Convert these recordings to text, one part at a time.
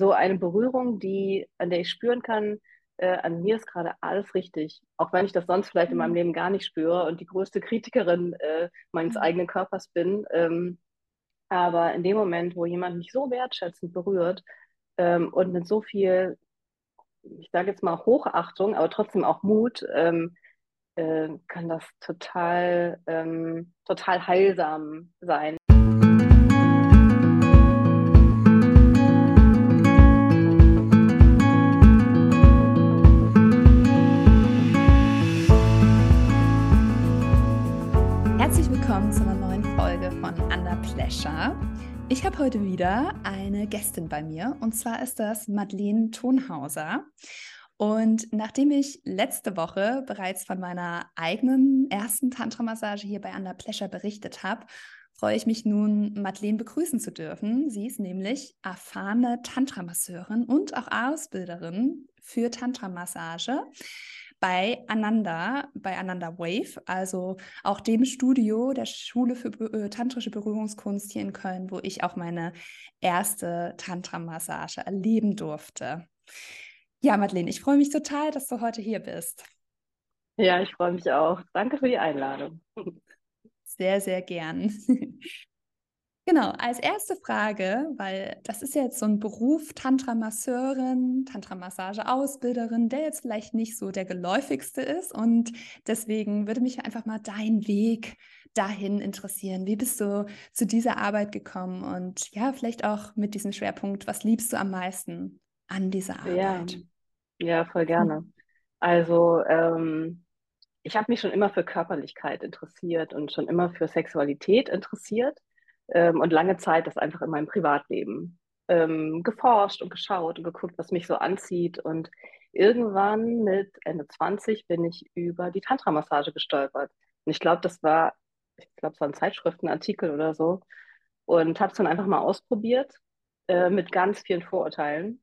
so eine Berührung, die, an der ich spüren kann, äh, an mir ist gerade alles richtig. Auch wenn ich das sonst vielleicht in meinem mhm. Leben gar nicht spüre und die größte Kritikerin äh, meines mhm. eigenen Körpers bin. Ähm, aber in dem Moment, wo jemand mich so wertschätzend berührt ähm, und mit so viel, ich sage jetzt mal Hochachtung, aber trotzdem auch Mut, ähm, äh, kann das total, ähm, total heilsam sein. Sascha. Ich habe heute wieder eine Gästin bei mir und zwar ist das Madeleine Tonhauser. Und nachdem ich letzte Woche bereits von meiner eigenen ersten Tantra-Massage hier bei Under Pleasure berichtet habe, freue ich mich nun, Madeleine begrüßen zu dürfen. Sie ist nämlich erfahrene Tantra-Masseurin und auch Ausbilderin für Tantra-Massage bei Ananda, bei Ananda Wave, also auch dem Studio der Schule für äh, tantrische Berührungskunst hier in Köln, wo ich auch meine erste Tantra-Massage erleben durfte. Ja, Madeleine, ich freue mich total, dass du heute hier bist. Ja, ich freue mich auch. Danke für die Einladung. Sehr, sehr gern. Genau, als erste Frage, weil das ist ja jetzt so ein Beruf, Tantra-Masseurin, Tantra-Massage-Ausbilderin, der jetzt vielleicht nicht so der geläufigste ist. Und deswegen würde mich einfach mal dein Weg dahin interessieren. Wie bist du zu dieser Arbeit gekommen? Und ja, vielleicht auch mit diesem Schwerpunkt, was liebst du am meisten an dieser Arbeit? Ja, ja voll gerne. Also, ähm, ich habe mich schon immer für Körperlichkeit interessiert und schon immer für Sexualität interessiert ähm, und lange Zeit das einfach in meinem Privatleben ähm, geforscht und geschaut und geguckt, was mich so anzieht. Und irgendwann mit Ende 20 bin ich über die Tantra-Massage gestolpert. Und ich glaube, das war, ich glaube, es war ein Zeitschriftenartikel oder so. Und habe es dann einfach mal ausprobiert äh, mit ganz vielen Vorurteilen.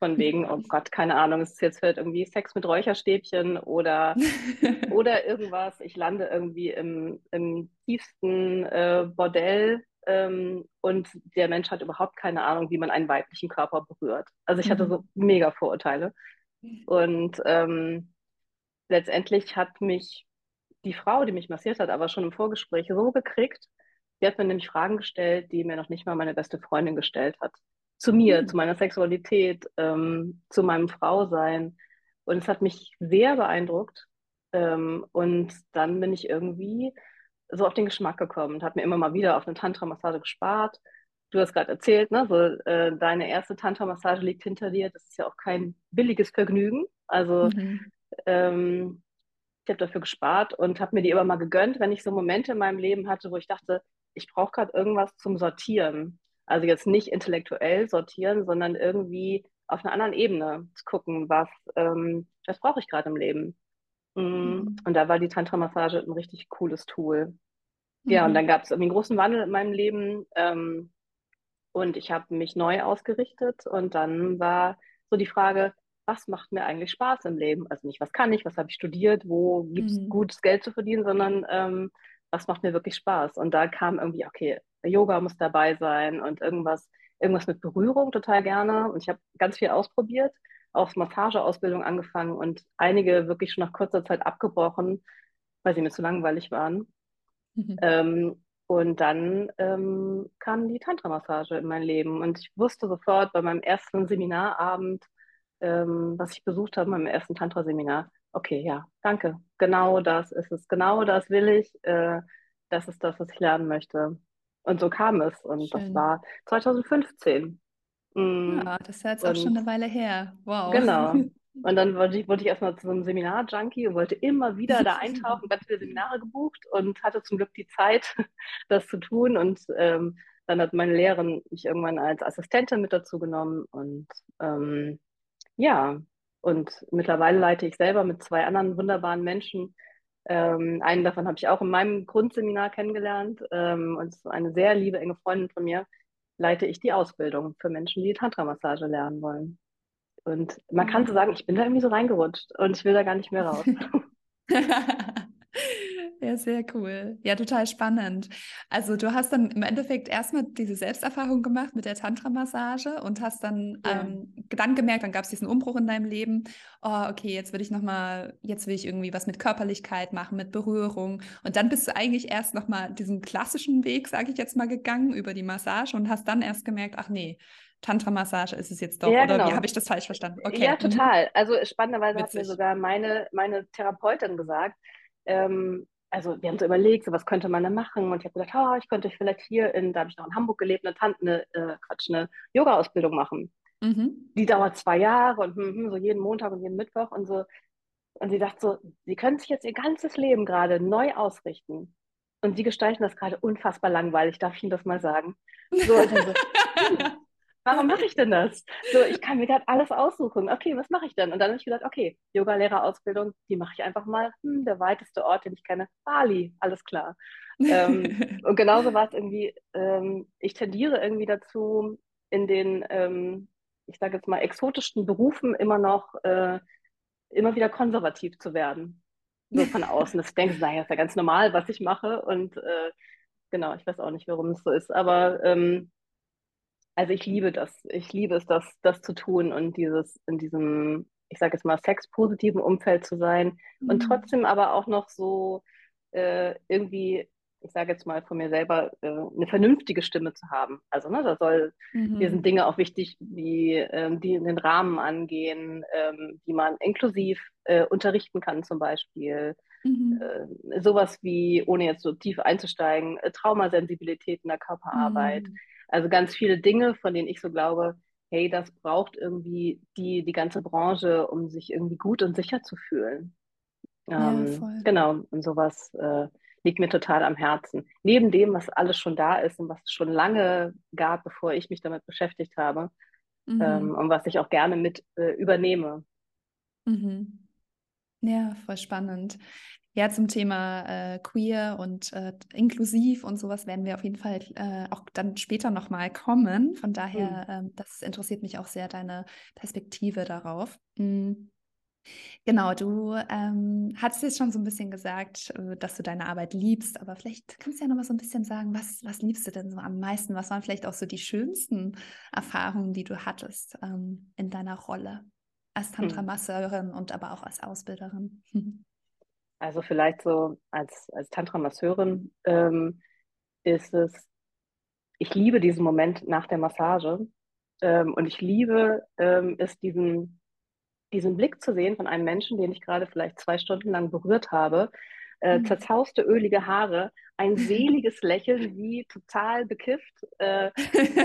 Von wegen, oh Gott, keine Ahnung, es ist jetzt halt irgendwie Sex mit Räucherstäbchen oder, oder irgendwas. Ich lande irgendwie im, im tiefsten äh, Bordell ähm, und der Mensch hat überhaupt keine Ahnung, wie man einen weiblichen Körper berührt. Also ich hatte mhm. so mega Vorurteile. Und ähm, letztendlich hat mich die Frau, die mich massiert hat, aber schon im Vorgespräch so gekriegt, die hat mir nämlich Fragen gestellt, die mir noch nicht mal meine beste Freundin gestellt hat. Zu mir, mhm. zu meiner Sexualität, ähm, zu meinem Frausein. Und es hat mich sehr beeindruckt. Ähm, und dann bin ich irgendwie so auf den Geschmack gekommen und habe mir immer mal wieder auf eine Tantra-Massage gespart. Du hast gerade erzählt, ne, so, äh, deine erste Tantra-Massage liegt hinter dir. Das ist ja auch kein billiges Vergnügen. Also mhm. ähm, ich habe dafür gespart und habe mir die immer mal gegönnt, wenn ich so Momente in meinem Leben hatte, wo ich dachte, ich brauche gerade irgendwas zum Sortieren. Also jetzt nicht intellektuell sortieren, sondern irgendwie auf einer anderen Ebene zu gucken, was, ähm, was brauche ich gerade im Leben. Mhm. Und da war die Tantra-Massage ein richtig cooles Tool. Ja, und mhm. dann gab es irgendwie einen großen Wandel in meinem Leben. Ähm, und ich habe mich neu ausgerichtet. Und dann war so die Frage, was macht mir eigentlich Spaß im Leben? Also nicht, was kann ich, was habe ich studiert, wo gibt es mhm. gutes Geld zu verdienen, sondern ähm, was macht mir wirklich Spaß? Und da kam irgendwie, okay, Yoga muss dabei sein und irgendwas, irgendwas mit Berührung total gerne. Und ich habe ganz viel ausprobiert auch Massageausbildung angefangen und einige wirklich schon nach kurzer Zeit abgebrochen, weil sie mir zu langweilig waren. Mhm. Ähm, und dann ähm, kam die Tantra-Massage in mein Leben und ich wusste sofort bei meinem ersten Seminarabend, ähm, was ich besucht habe, meinem ersten Tantra-Seminar, okay, ja, danke, genau das ist es, genau das will ich, äh, das ist das, was ich lernen möchte. Und so kam es und Schön. das war 2015. Mhm. Ja, das ist jetzt auch schon eine Weile her. Wow. Genau. Und dann wollte ich, wollte ich erstmal zu so einem Seminar-Junkie und wollte immer wieder da eintauchen, ganz viele Seminare gebucht und hatte zum Glück die Zeit, das zu tun. Und ähm, dann hat meine Lehrerin mich irgendwann als Assistentin mit dazu genommen. Und ähm, ja, und mittlerweile leite ich selber mit zwei anderen wunderbaren Menschen. Ähm, einen davon habe ich auch in meinem Grundseminar kennengelernt ähm, und ist eine sehr liebe, enge Freundin von mir leite ich die Ausbildung für Menschen, die Tantra-Massage lernen wollen. Und man kann so sagen, ich bin da irgendwie so reingerutscht und ich will da gar nicht mehr raus. Ja, sehr cool. Ja, total spannend. Also du hast dann im Endeffekt erstmal diese Selbsterfahrung gemacht mit der Tantra-Massage und hast dann, ja. ähm, dann gemerkt, dann gab es diesen Umbruch in deinem Leben. Oh, okay, jetzt will ich nochmal, jetzt will ich irgendwie was mit Körperlichkeit machen, mit Berührung. Und dann bist du eigentlich erst nochmal diesen klassischen Weg, sage ich jetzt mal, gegangen über die Massage und hast dann erst gemerkt, ach nee, Tantra-Massage ist es jetzt doch, ja, oder genau. wie habe ich das falsch verstanden? Okay. Ja, mhm. total. Also spannenderweise Witzig. hat mir sogar meine, meine Therapeutin gesagt, ähm, also wir haben so überlegt, so was könnte man da machen und ich habe gedacht, oh, ich könnte vielleicht hier in, da habe ich noch in Hamburg gelebt, eine Tante, eine, äh, Quatsch, eine Yoga-Ausbildung machen. Mhm. Die dauert zwei Jahre und hm, hm, so jeden Montag und jeden Mittwoch und so. Und sie dachte so, sie können sich jetzt ihr ganzes Leben gerade neu ausrichten. Und sie gestalten das gerade unfassbar langweilig, darf ich Ihnen das mal sagen. So, so hm, warum mache ich denn das? So, ich kann mir gerade alles aussuchen. Okay, was mache ich denn? Und dann habe ich gedacht, okay, Yoga-Lehrerausbildung, die mache ich einfach mal. Hm, der weiteste Ort, den ich kenne, Bali, alles klar. ähm, und genauso war es irgendwie, ähm, ich tendiere irgendwie dazu, in den, ähm, ich sage jetzt mal, exotischsten Berufen immer noch, äh, immer wieder konservativ zu werden. So von außen. Das denkst du, naja, ist ja ganz normal, was ich mache. Und äh, genau, ich weiß auch nicht, warum es so ist. Aber ähm, also ich liebe das. Ich liebe es, das, das zu tun und dieses in diesem, ich sage jetzt mal, sexpositiven Umfeld zu sein mhm. und trotzdem aber auch noch so äh, irgendwie, ich sage jetzt mal von mir selber, äh, eine vernünftige Stimme zu haben. Also ne, da soll, mhm. hier sind Dinge auch wichtig, wie ähm, die in den Rahmen angehen, ähm, wie man inklusiv äh, unterrichten kann zum Beispiel. Mhm. Äh, sowas wie, ohne jetzt so tief einzusteigen, äh, Traumasensibilität in der Körperarbeit. Also ganz viele Dinge, von denen ich so glaube, hey, das braucht irgendwie die, die ganze Branche, um sich irgendwie gut und sicher zu fühlen. Ähm, ja, genau, und sowas äh, liegt mir total am Herzen. Neben dem, was alles schon da ist und was es schon lange gab, bevor ich mich damit beschäftigt habe mhm. ähm, und was ich auch gerne mit äh, übernehme. Mhm. Ja, voll spannend. Ja, zum Thema äh, queer und äh, inklusiv und sowas werden wir auf jeden Fall äh, auch dann später nochmal kommen. Von daher, mhm. ähm, das interessiert mich auch sehr, deine Perspektive darauf. Mhm. Genau, du ähm, hast jetzt schon so ein bisschen gesagt, äh, dass du deine Arbeit liebst, aber vielleicht kannst du ja noch mal so ein bisschen sagen, was, was liebst du denn so am meisten? Was waren vielleicht auch so die schönsten Erfahrungen, die du hattest ähm, in deiner Rolle als hm. Tantra-Masseurin und aber auch als Ausbilderin? Also vielleicht so als, als Tantra-Masseurin ähm, ist es, ich liebe diesen Moment nach der Massage ähm, und ich liebe ähm, es, diesen, diesen Blick zu sehen von einem Menschen, den ich gerade vielleicht zwei Stunden lang berührt habe, äh, mhm. zerzauste, ölige Haare, ein seliges Lächeln, wie total bekifft äh,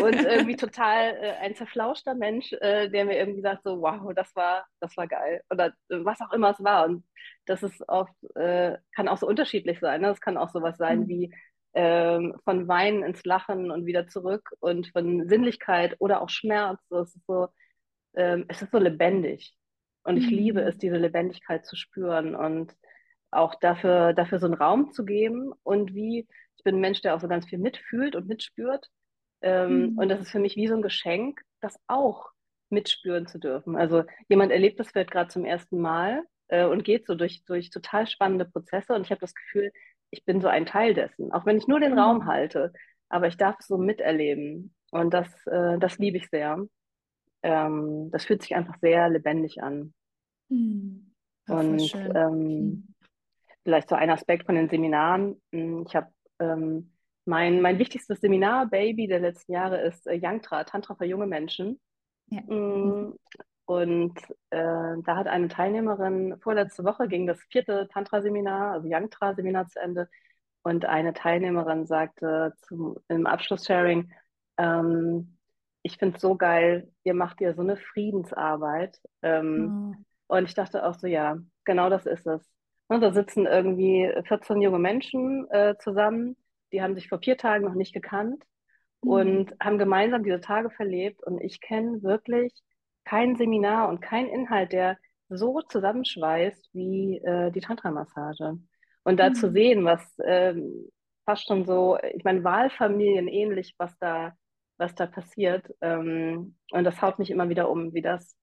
und irgendwie total äh, ein zerflauschter Mensch, äh, der mir irgendwie sagt so, wow, das war, das war geil oder äh, was auch immer es war und das ist oft, äh, kann auch so unterschiedlich sein, ne? das kann auch sowas sein mhm. wie ähm, von Weinen ins Lachen und wieder zurück und von Sinnlichkeit oder auch Schmerz, es ist so, ähm, es ist so lebendig und ich mhm. liebe es, diese Lebendigkeit zu spüren und auch dafür, dafür so einen Raum zu geben und wie, ich bin ein Mensch, der auch so ganz viel mitfühlt und mitspürt. Ähm, mhm. Und das ist für mich wie so ein Geschenk, das auch mitspüren zu dürfen. Also jemand erlebt das vielleicht gerade zum ersten Mal äh, und geht so durch, durch total spannende Prozesse und ich habe das Gefühl, ich bin so ein Teil dessen, auch wenn ich nur den mhm. Raum halte, aber ich darf es so miterleben und das, äh, das liebe ich sehr. Ähm, das fühlt sich einfach sehr lebendig an. Mhm. und ähm, mhm vielleicht so ein Aspekt von den Seminaren. Hm, ich habe ähm, mein, mein wichtigstes Seminar-Baby der letzten Jahre ist äh, Yangtra, Tantra für junge Menschen. Ja. Mm, und äh, da hat eine Teilnehmerin, vorletzte Woche ging das vierte Tantra-Seminar, also Yangtra-Seminar zu Ende. Und eine Teilnehmerin sagte zum, im Abschlusssharing, ähm, ich finde es so geil, ihr macht ja so eine Friedensarbeit. Ähm, oh. Und ich dachte auch so, ja, genau das ist es. Ne, da sitzen irgendwie 14 junge Menschen äh, zusammen, die haben sich vor vier Tagen noch nicht gekannt mhm. und haben gemeinsam diese Tage verlebt. Und ich kenne wirklich kein Seminar und kein Inhalt, der so zusammenschweißt wie äh, die Tantra-Massage. Und da mhm. zu sehen, was ähm, fast schon so, ich meine, Wahlfamilien ähnlich, was da, was da passiert. Ähm, und das haut mich immer wieder um, wie das,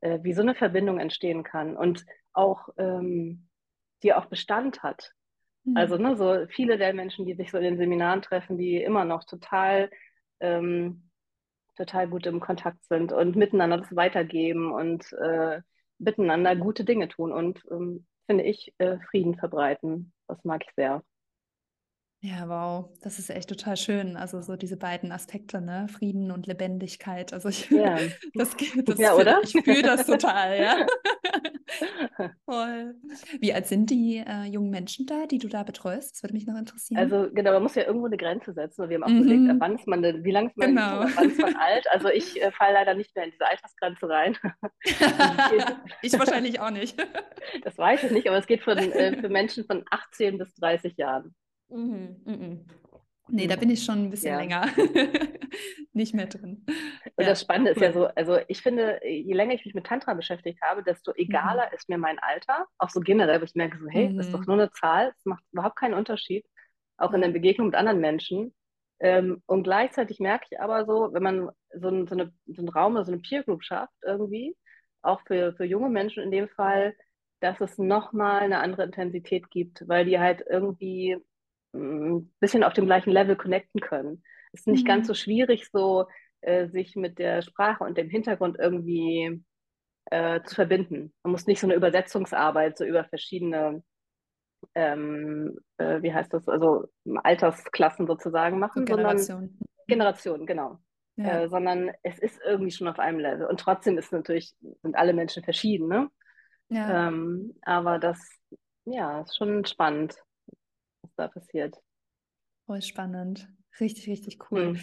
äh, wie so eine Verbindung entstehen kann. Und auch ähm, die auch Bestand hat. Mhm. Also ne, so viele der Menschen, die sich so in den Seminaren treffen, die immer noch total, ähm, total gut im Kontakt sind und miteinander das weitergeben und äh, miteinander gute Dinge tun und ähm, finde ich äh, Frieden verbreiten. Das mag ich sehr. Ja, wow, das ist echt total schön. Also so diese beiden Aspekte, ne? Frieden und Lebendigkeit. Also ich, ja. das, das ja, oder? ich fühle das total, ja. Voll. Wie alt sind die äh, jungen Menschen da, die du da betreust? Das würde mich noch interessieren. Also genau, man muss ja irgendwo eine Grenze setzen. Und wir haben auch mhm. überlegt, wann ist man denn, wie lange ist man genau. wann ist man alt? Also ich äh, falle leider nicht mehr in diese Altersgrenze rein. ich wahrscheinlich auch nicht. das weiß ich nicht, aber es geht von, äh, für Menschen von 18 bis 30 Jahren. Mhm, mhm. Nee, da bin ich schon ein bisschen ja. länger nicht mehr drin. Und ja, das Spannende cool. ist ja so, also ich finde, je länger ich mich mit Tantra beschäftigt habe, desto egaler mhm. ist mir mein Alter. Auch so generell, wo ich merke so, hey, mhm. das ist doch mhm. nur eine Zahl, es macht überhaupt keinen Unterschied, auch in der Begegnung mit anderen Menschen. Ähm, und gleichzeitig merke ich aber so, wenn man so, ein, so, eine, so einen Raum oder so eine Peer Group schafft, irgendwie, auch für, für junge Menschen in dem Fall, dass es nochmal eine andere Intensität gibt, weil die halt irgendwie ein bisschen auf dem gleichen Level connecten können. Es ist nicht mhm. ganz so schwierig, so äh, sich mit der Sprache und dem Hintergrund irgendwie äh, zu verbinden. Man muss nicht so eine Übersetzungsarbeit so über verschiedene, ähm, äh, wie heißt das, also Altersklassen sozusagen machen, so Generation. sondern Generationen, genau. Ja. Äh, sondern es ist irgendwie schon auf einem Level. Und trotzdem ist natürlich, sind alle Menschen verschieden, ne? Ja. Ähm, aber das, ja, ist schon spannend da passiert. Voll spannend. Richtig, richtig cool. Mhm.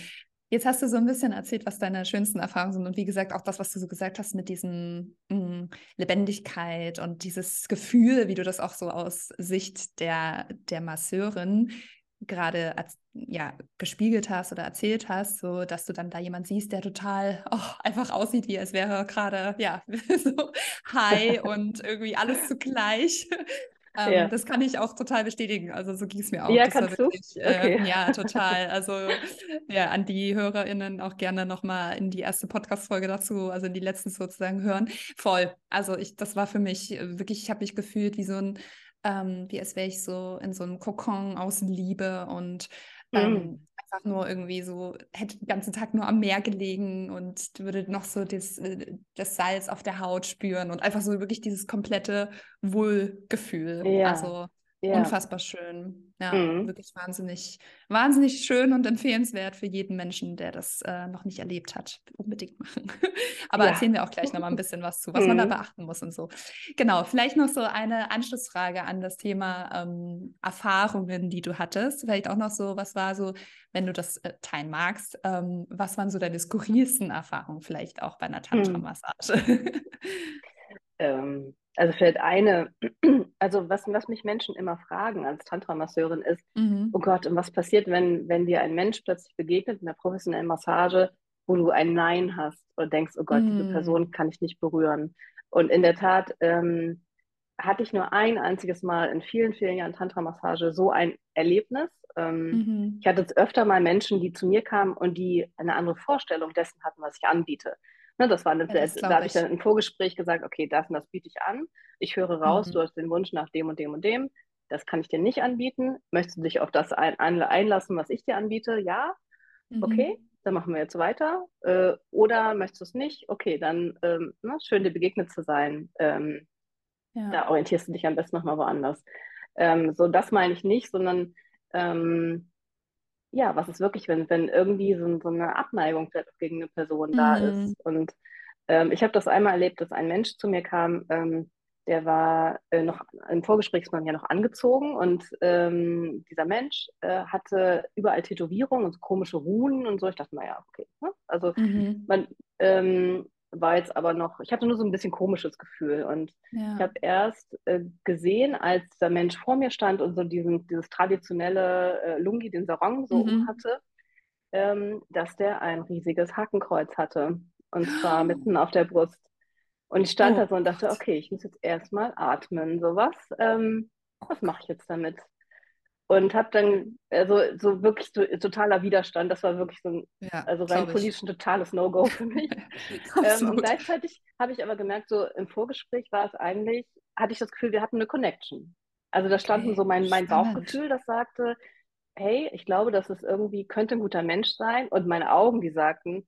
Jetzt hast du so ein bisschen erzählt, was deine schönsten Erfahrungen sind und wie gesagt auch das, was du so gesagt hast mit diesem mh, mm, Lebendigkeit und dieses Gefühl, wie du das auch so aus Sicht der, der Masseurin gerade ja, gespiegelt hast oder erzählt hast, so dass du dann da jemand siehst, der total oh, einfach aussieht, wie als wäre gerade ja so high und irgendwie alles zugleich ähm, ja. Das kann ich auch total bestätigen. Also so ging es mir auch. Ja, das kannst wirklich, du? Äh, okay. ja, total. Also ja, an die HörerInnen auch gerne nochmal in die erste Podcast-Folge dazu, also in die letzten sozusagen hören. Voll. Also ich, das war für mich äh, wirklich, ich habe mich gefühlt wie so ein, ähm, wie als wäre ich so in so einem Kokon aus Liebe und ähm, mm einfach nur irgendwie so, hätte den ganzen Tag nur am Meer gelegen und würde noch so das, äh, das Salz auf der Haut spüren und einfach so wirklich dieses komplette Wohlgefühl. Ja. Also ja. unfassbar schön. Ja, mhm. wirklich wahnsinnig, wahnsinnig schön und empfehlenswert für jeden Menschen, der das äh, noch nicht erlebt hat. Unbedingt machen. Aber ja. erzählen wir auch gleich nochmal ein bisschen was zu, was mhm. man da mhm. beachten muss und so. Genau, vielleicht noch so eine Anschlussfrage an das Thema ähm, Erfahrungen, die du hattest. Vielleicht auch noch so, was war so, wenn du das äh, teilen magst, ähm, was waren so deine skurrilsten Erfahrungen vielleicht auch bei einer mhm. Tantra-Massage? ähm, also vielleicht eine, also was, was mich Menschen immer fragen als Tantra-Masseurin ist, mhm. oh Gott, und was passiert, wenn, wenn dir ein Mensch plötzlich begegnet in der professionellen Massage, wo du ein Nein hast und denkst, oh Gott, mhm. diese Person kann ich nicht berühren. Und in der Tat ähm, hatte ich nur ein einziges Mal in vielen, vielen Jahren Tantra-Massage so ein Erlebnis. Ähm, mhm. Ich hatte jetzt öfter mal Menschen, die zu mir kamen und die eine andere Vorstellung dessen hatten, was ich anbiete. Ne, das war eine, ja, das da habe ich dann im Vorgespräch gesagt, okay, das und das biete ich an. Ich höre raus, mhm. du hast den Wunsch nach dem und dem und dem. Das kann ich dir nicht anbieten. Möchtest du dich auf das ein, einlassen, was ich dir anbiete? Ja. Mhm. Okay, dann machen wir jetzt weiter. Äh, oder möchtest du es nicht? Okay, dann ähm, ne, schön dir begegnet zu sein. Ähm, ja. Da orientierst du dich am besten nochmal woanders. Ähm, so, das meine ich nicht, sondern ähm, ja, was ist wirklich, wenn, wenn irgendwie so, so eine Abneigung gegen eine Person mhm. da ist. Und ähm, ich habe das einmal erlebt, dass ein Mensch zu mir kam, ähm, der war äh, noch im Vorgespräch ist man ja noch angezogen und ähm, dieser Mensch äh, hatte überall Tätowierungen und so komische Runen und so. Ich dachte, naja, okay. Ne? Also mhm. man, ähm, war jetzt aber noch, ich hatte nur so ein bisschen komisches Gefühl und ja. ich habe erst äh, gesehen, als der Mensch vor mir stand und so diesen, dieses traditionelle äh, Lungi, den Sarong so mhm. hatte, ähm, dass der ein riesiges Hakenkreuz hatte und zwar mitten auf der Brust. Und ich stand oh, da so und dachte, okay, ich muss jetzt erstmal atmen, sowas. Ähm, was mache ich jetzt damit? Und habe dann also so wirklich so, totaler Widerstand. Das war wirklich so ein, ja, also rein politisch ein totales No-Go für mich. ähm, und gleichzeitig habe ich aber gemerkt, so im Vorgespräch war es eigentlich, hatte ich das Gefühl, wir hatten eine Connection. Also da standen Okay, so mein, mein spannend. Bauchgefühl, das sagte, hey, ich glaube, dass es irgendwie könnte ein guter Mensch sein. Und meine Augen, die sagten,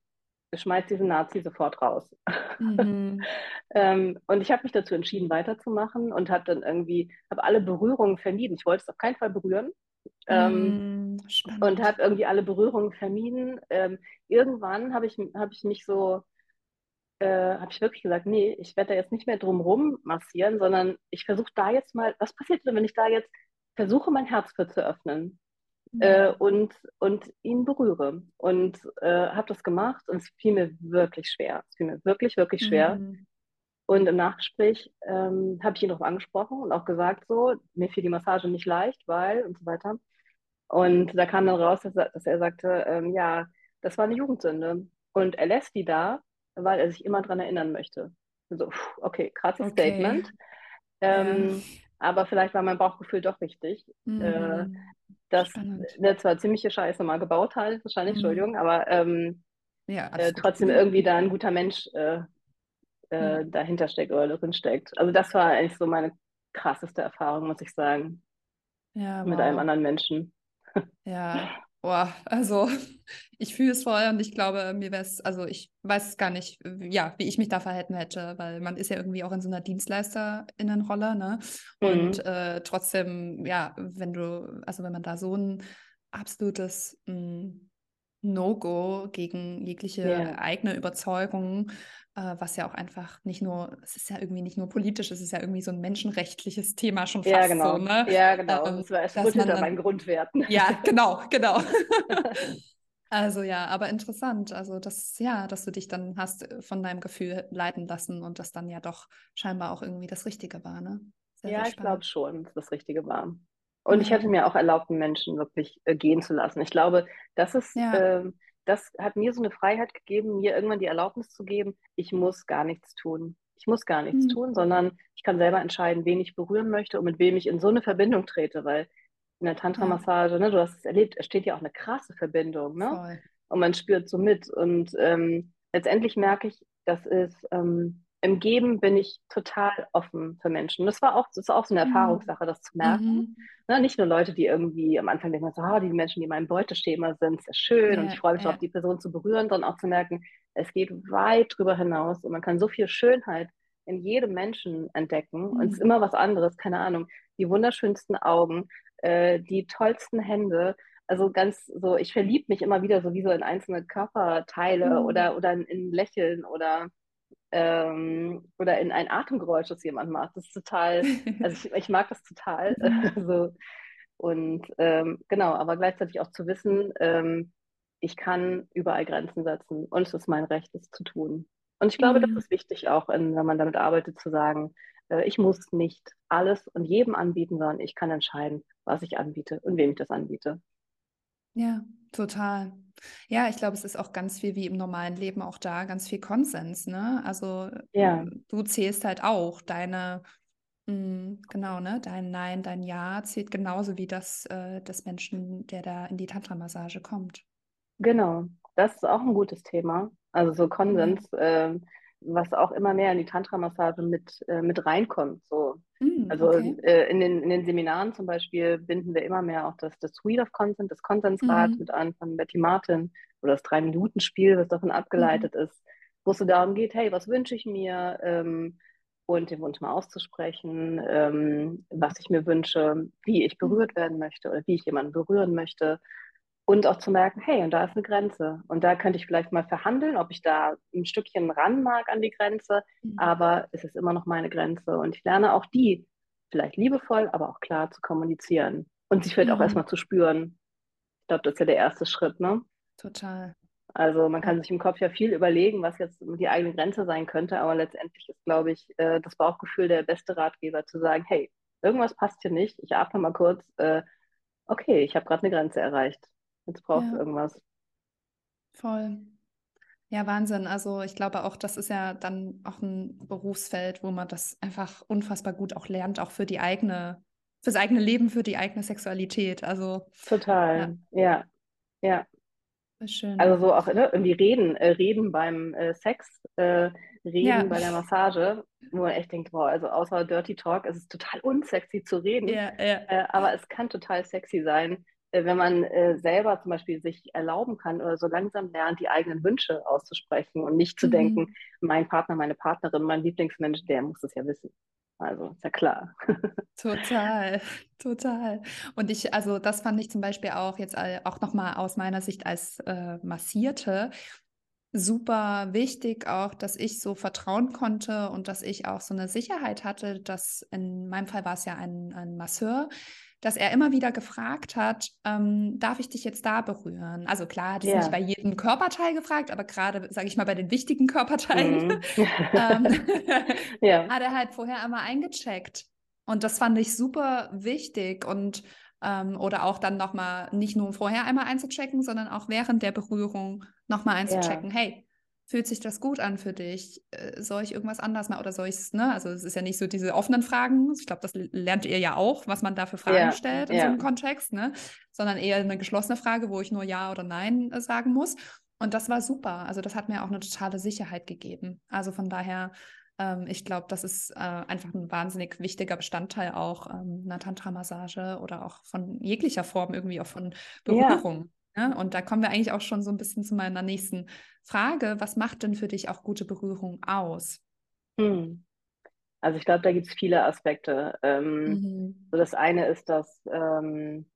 schmeiß diesen Nazi sofort raus. Mhm. ähm, und ich habe mich dazu entschieden, weiterzumachen und habe dann irgendwie, habe alle Berührungen vermieden. Ich wollte es auf keinen Fall berühren. Ähm, Mhm. und habe irgendwie alle Berührungen vermieden. Ähm, irgendwann habe ich, hab ich mich so, äh, habe ich wirklich gesagt, nee, ich werde da jetzt nicht mehr drum rum massieren, sondern ich versuche da jetzt mal, was passiert denn, wenn ich da jetzt versuche, mein Herz für zu öffnen? äh, und, und ihn berühre. Und äh, habe das gemacht und es fiel mir wirklich schwer. Es fiel mir wirklich, wirklich schwer. Mhm. Und im Nachgespräch ähm, habe ich ihn darauf angesprochen und auch gesagt, so, mir fiel die Massage nicht leicht, weil und so weiter. Und da kam dann raus, dass er, dass er sagte, ähm, ja, das war eine Jugendsünde. Und er lässt die da, weil er sich immer dran erinnern möchte. So, okay, krasses Okay, Statement. ja. Ähm, aber vielleicht war mein Bauchgefühl doch richtig. Äh, Mhm. dass Spannend. der zwar ziemliche Scheiße mal gebaut hat, wahrscheinlich, Mhm. Entschuldigung, aber ähm, Ja, äh, trotzdem irgendwie da ein guter Mensch äh, Äh, dahinter steckt oder drin steckt. Also das war eigentlich so meine krasseste Erfahrung, muss ich sagen, ja, mit einem wow. anderen Menschen. Ja, boah, also ich fühle es voll und ich glaube, mir wäre es, also ich weiß es gar nicht, ja, wie ich mich da verhalten hätte, weil man ist ja irgendwie auch in so einer Dienstleisterinnenrolle, ne? Und Mhm. äh, trotzdem, ja, wenn du, also wenn man da so ein absolutes mh, No-Go gegen jegliche Ja. eigene Überzeugung, äh, was ja auch einfach nicht nur, es ist ja irgendwie nicht nur politisch, es ist ja irgendwie so ein menschenrechtliches Thema schon Ja, fast so, genau. ne? Ja, genau. Ähm, Es, war, es rüttelt an meinen Grundwerten. ja, genau, genau. Also ja, aber interessant. Also das, ja, dass du dich dann hast äh, von deinem Gefühl leiten lassen und das dann ja doch scheinbar auch irgendwie das Richtige war, ne? Sehr, sehr Ja, ich glaube schon, dass das Richtige war. Und ich Ja, hätte mir auch erlaubt, einen Menschen wirklich äh, gehen zu lassen. Ich glaube, das ist, ja, ähm, das hat mir so eine Freiheit gegeben, mir irgendwann die Erlaubnis zu geben, ich muss gar nichts tun. Ich muss gar nichts hm, tun, sondern ich kann selber entscheiden, wen ich berühren möchte und mit wem ich in so eine Verbindung trete, weil in der Tantra-Massage, ne, du hast es erlebt, es steht ja auch eine krasse Verbindung, ne? voll. Und man spürt so mit. Und ähm, letztendlich merke ich, das ist ähm, im Geben bin ich total offen für Menschen. Das war auch, das ist auch so eine Hm, Erfahrungssache, das zu merken. mhm, Ne? Nicht nur Leute, die irgendwie am Anfang denken, so, oh, die Menschen, die in meinem Beuteschema sind, ist ja schön und ich ja, freue mich darauf, ja, die Person zu berühren, sondern auch zu merken, es geht weit drüber hinaus und man kann so viel Schönheit in jedem Menschen entdecken und es ist hm, immer was anderes, keine Ahnung, die wunderschönsten Augen, äh, die tollsten Hände, also ganz so, ich verliebe mich immer wieder so wie so in einzelne Körperteile hm. oder, oder in Lächeln oder ähm, oder in ein Atemgeräusch, das jemand macht. Das ist total, also ich, ich mag das total. Mhm, so. Und ähm, genau, aber gleichzeitig auch zu wissen, ähm, ich kann überall Grenzen setzen und es ist mein Recht, es zu tun. Und ich glaube, das hm. ist wichtig auch, in, wenn man damit arbeitet, zu sagen, äh, ich muss nicht alles und jedem anbieten, sondern ich kann entscheiden, was ich anbiete und wem ich das anbiete. Ja, total. Ja, ich glaube, es ist auch ganz viel wie im normalen Leben auch da, ganz viel Konsens, ne? Also Ja, mm, du zählst halt auch deine, mm, genau, ne? Dein Nein, dein Ja zählt genauso wie das äh, des Menschen, der da in die Tantra-Massage kommt. Genau, das ist auch ein gutes Thema. Also so. Konsens, ähm, was auch immer mehr in die Tantra-Massage mit, äh, mit reinkommt. So. Mm, Also okay. äh, in den, in den Seminaren zum Beispiel binden wir immer mehr auch das, das Wheel of Consent, das Konsensrad Mhm. mit an von Betty Martin oder das Drei-Minuten-Spiel, was davon abgeleitet ist, wo es so darum geht, hey, was wünsche ich mir? Ähm, und den Wunsch mal auszusprechen, ähm, was ich mir wünsche, wie ich berührt Mhm. werden möchte oder wie ich jemanden berühren möchte. Und auch zu merken, hey, und da ist eine Grenze. Und da könnte ich vielleicht mal verhandeln, ob ich da ein Stückchen ran mag an die Grenze, Mhm. aber es ist immer noch meine Grenze. Und ich lerne auch die, vielleicht liebevoll, aber auch klar zu kommunizieren. Und sich vielleicht auch Mhm. erstmal zu spüren. Ich glaube, das ist ja der erste Schritt, ne? Total. Also man kann sich im Kopf ja viel überlegen, was jetzt die eigene Grenze sein könnte, aber letztendlich ist, glaube ich, äh, das Bauchgefühl der beste Ratgeber zu sagen, hey, irgendwas passt hier nicht, ich atme mal kurz, äh, okay, ich habe gerade eine Grenze erreicht. Jetzt brauchst du Ja, irgendwas. voll. Ja, Wahnsinn. Also ich glaube auch, das ist ja dann auch ein Berufsfeld, wo man das einfach unfassbar gut auch lernt, auch für die eigene, fürs eigene Leben, für die eigene Sexualität. Also ja, Total, ja, ja. Also schön. so auch ne, irgendwie reden, äh, reden beim äh, Sex, äh, reden Ja, bei der Massage. wo man echt denkt, wow, also außer Dirty Talk ist es total unsexy zu reden. Ja, ja. Äh, aber es kann total sexy sein, wenn man äh, selber zum Beispiel sich erlauben kann oder so langsam lernt, die eigenen Wünsche auszusprechen und nicht zu Mhm. denken, mein Partner, meine Partnerin, mein Lieblingsmensch, der muss es ja wissen. Also ist ja klar. Total, total. Und ich, also das fand ich zum Beispiel auch jetzt auch nochmal aus meiner Sicht als äh, Massierte super wichtig auch, dass ich so vertrauen konnte und dass ich auch so eine Sicherheit hatte, dass in meinem Fall war es ja ein, ein Masseur, dass er immer wieder gefragt hat, ähm, darf ich dich jetzt da berühren? Also klar, hat nicht Ja. bei jedem Körperteil gefragt, aber gerade, sage ich mal, bei den wichtigen Körperteilen Mhm. ähm, Ja. hat er halt vorher einmal eingecheckt. Und das fand ich super wichtig und ähm, oder auch dann nochmal nicht nur vorher einmal einzuchecken, sondern auch während der Berührung nochmal einzuchecken. Hey, fühlt sich das gut an für dich? Äh, soll ich irgendwas anders machen oder soll ich es, ne? Also es ist ja nicht so diese offenen Fragen. Ich glaube, das lernt ihr ja auch, was man da für Fragen Ja, stellt in ja. so einem Kontext, ne? Sondern eher eine geschlossene Frage, wo ich nur Ja oder Nein äh, sagen muss. Und das war super. Also das hat mir auch eine totale Sicherheit gegeben. Also von daher, ähm, ich glaube, das ist äh, einfach ein wahnsinnig wichtiger Bestandteil auch ähm, einer Tantra-Massage oder auch von jeglicher Form irgendwie auch von Ja. Berührung. Ne? Und da kommen wir eigentlich auch schon so ein bisschen zu meiner nächsten Frage. Was macht denn für dich auch gute Berührung aus? Hm. Also ich glaube, da gibt es viele Aspekte. Ähm, Mhm. so das eine ist, dass, ähm,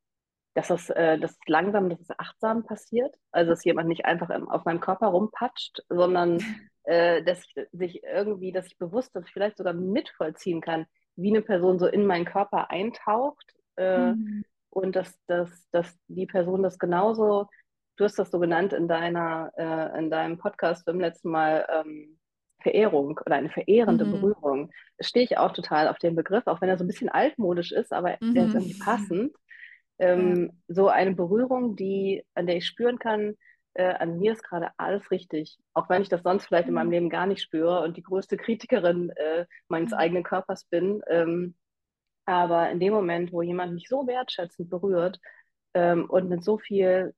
dass das, äh, das langsam, dass es achtsam passiert. Also dass jemand nicht einfach im, auf meinem Körper rumpatscht, sondern äh, dass ich, sich irgendwie, dass ich bewusst, dass ich vielleicht sogar mitvollziehen kann, wie eine Person so in meinen Körper eintaucht äh, Mhm. und dass, dass, dass die Person das genauso, du hast das so genannt in deiner, äh, in deinem Podcast beim letzten Mal, ähm, Verehrung oder eine verehrende Mhm. Berührung. Stehe ich auch total auf den Begriff, auch wenn er so ein bisschen altmodisch ist, aber der ist Mhm. irgendwie passend. Ähm, So eine Berührung, die, an der ich spüren kann, äh, an mir ist gerade alles richtig. Auch wenn ich das sonst vielleicht in meinem Mhm. Leben gar nicht spüre und die größte Kritikerin äh, meines Mhm. eigenen Körpers bin. Ähm, aber in dem Moment, wo jemand mich so wertschätzend berührt ähm, und mit so viel,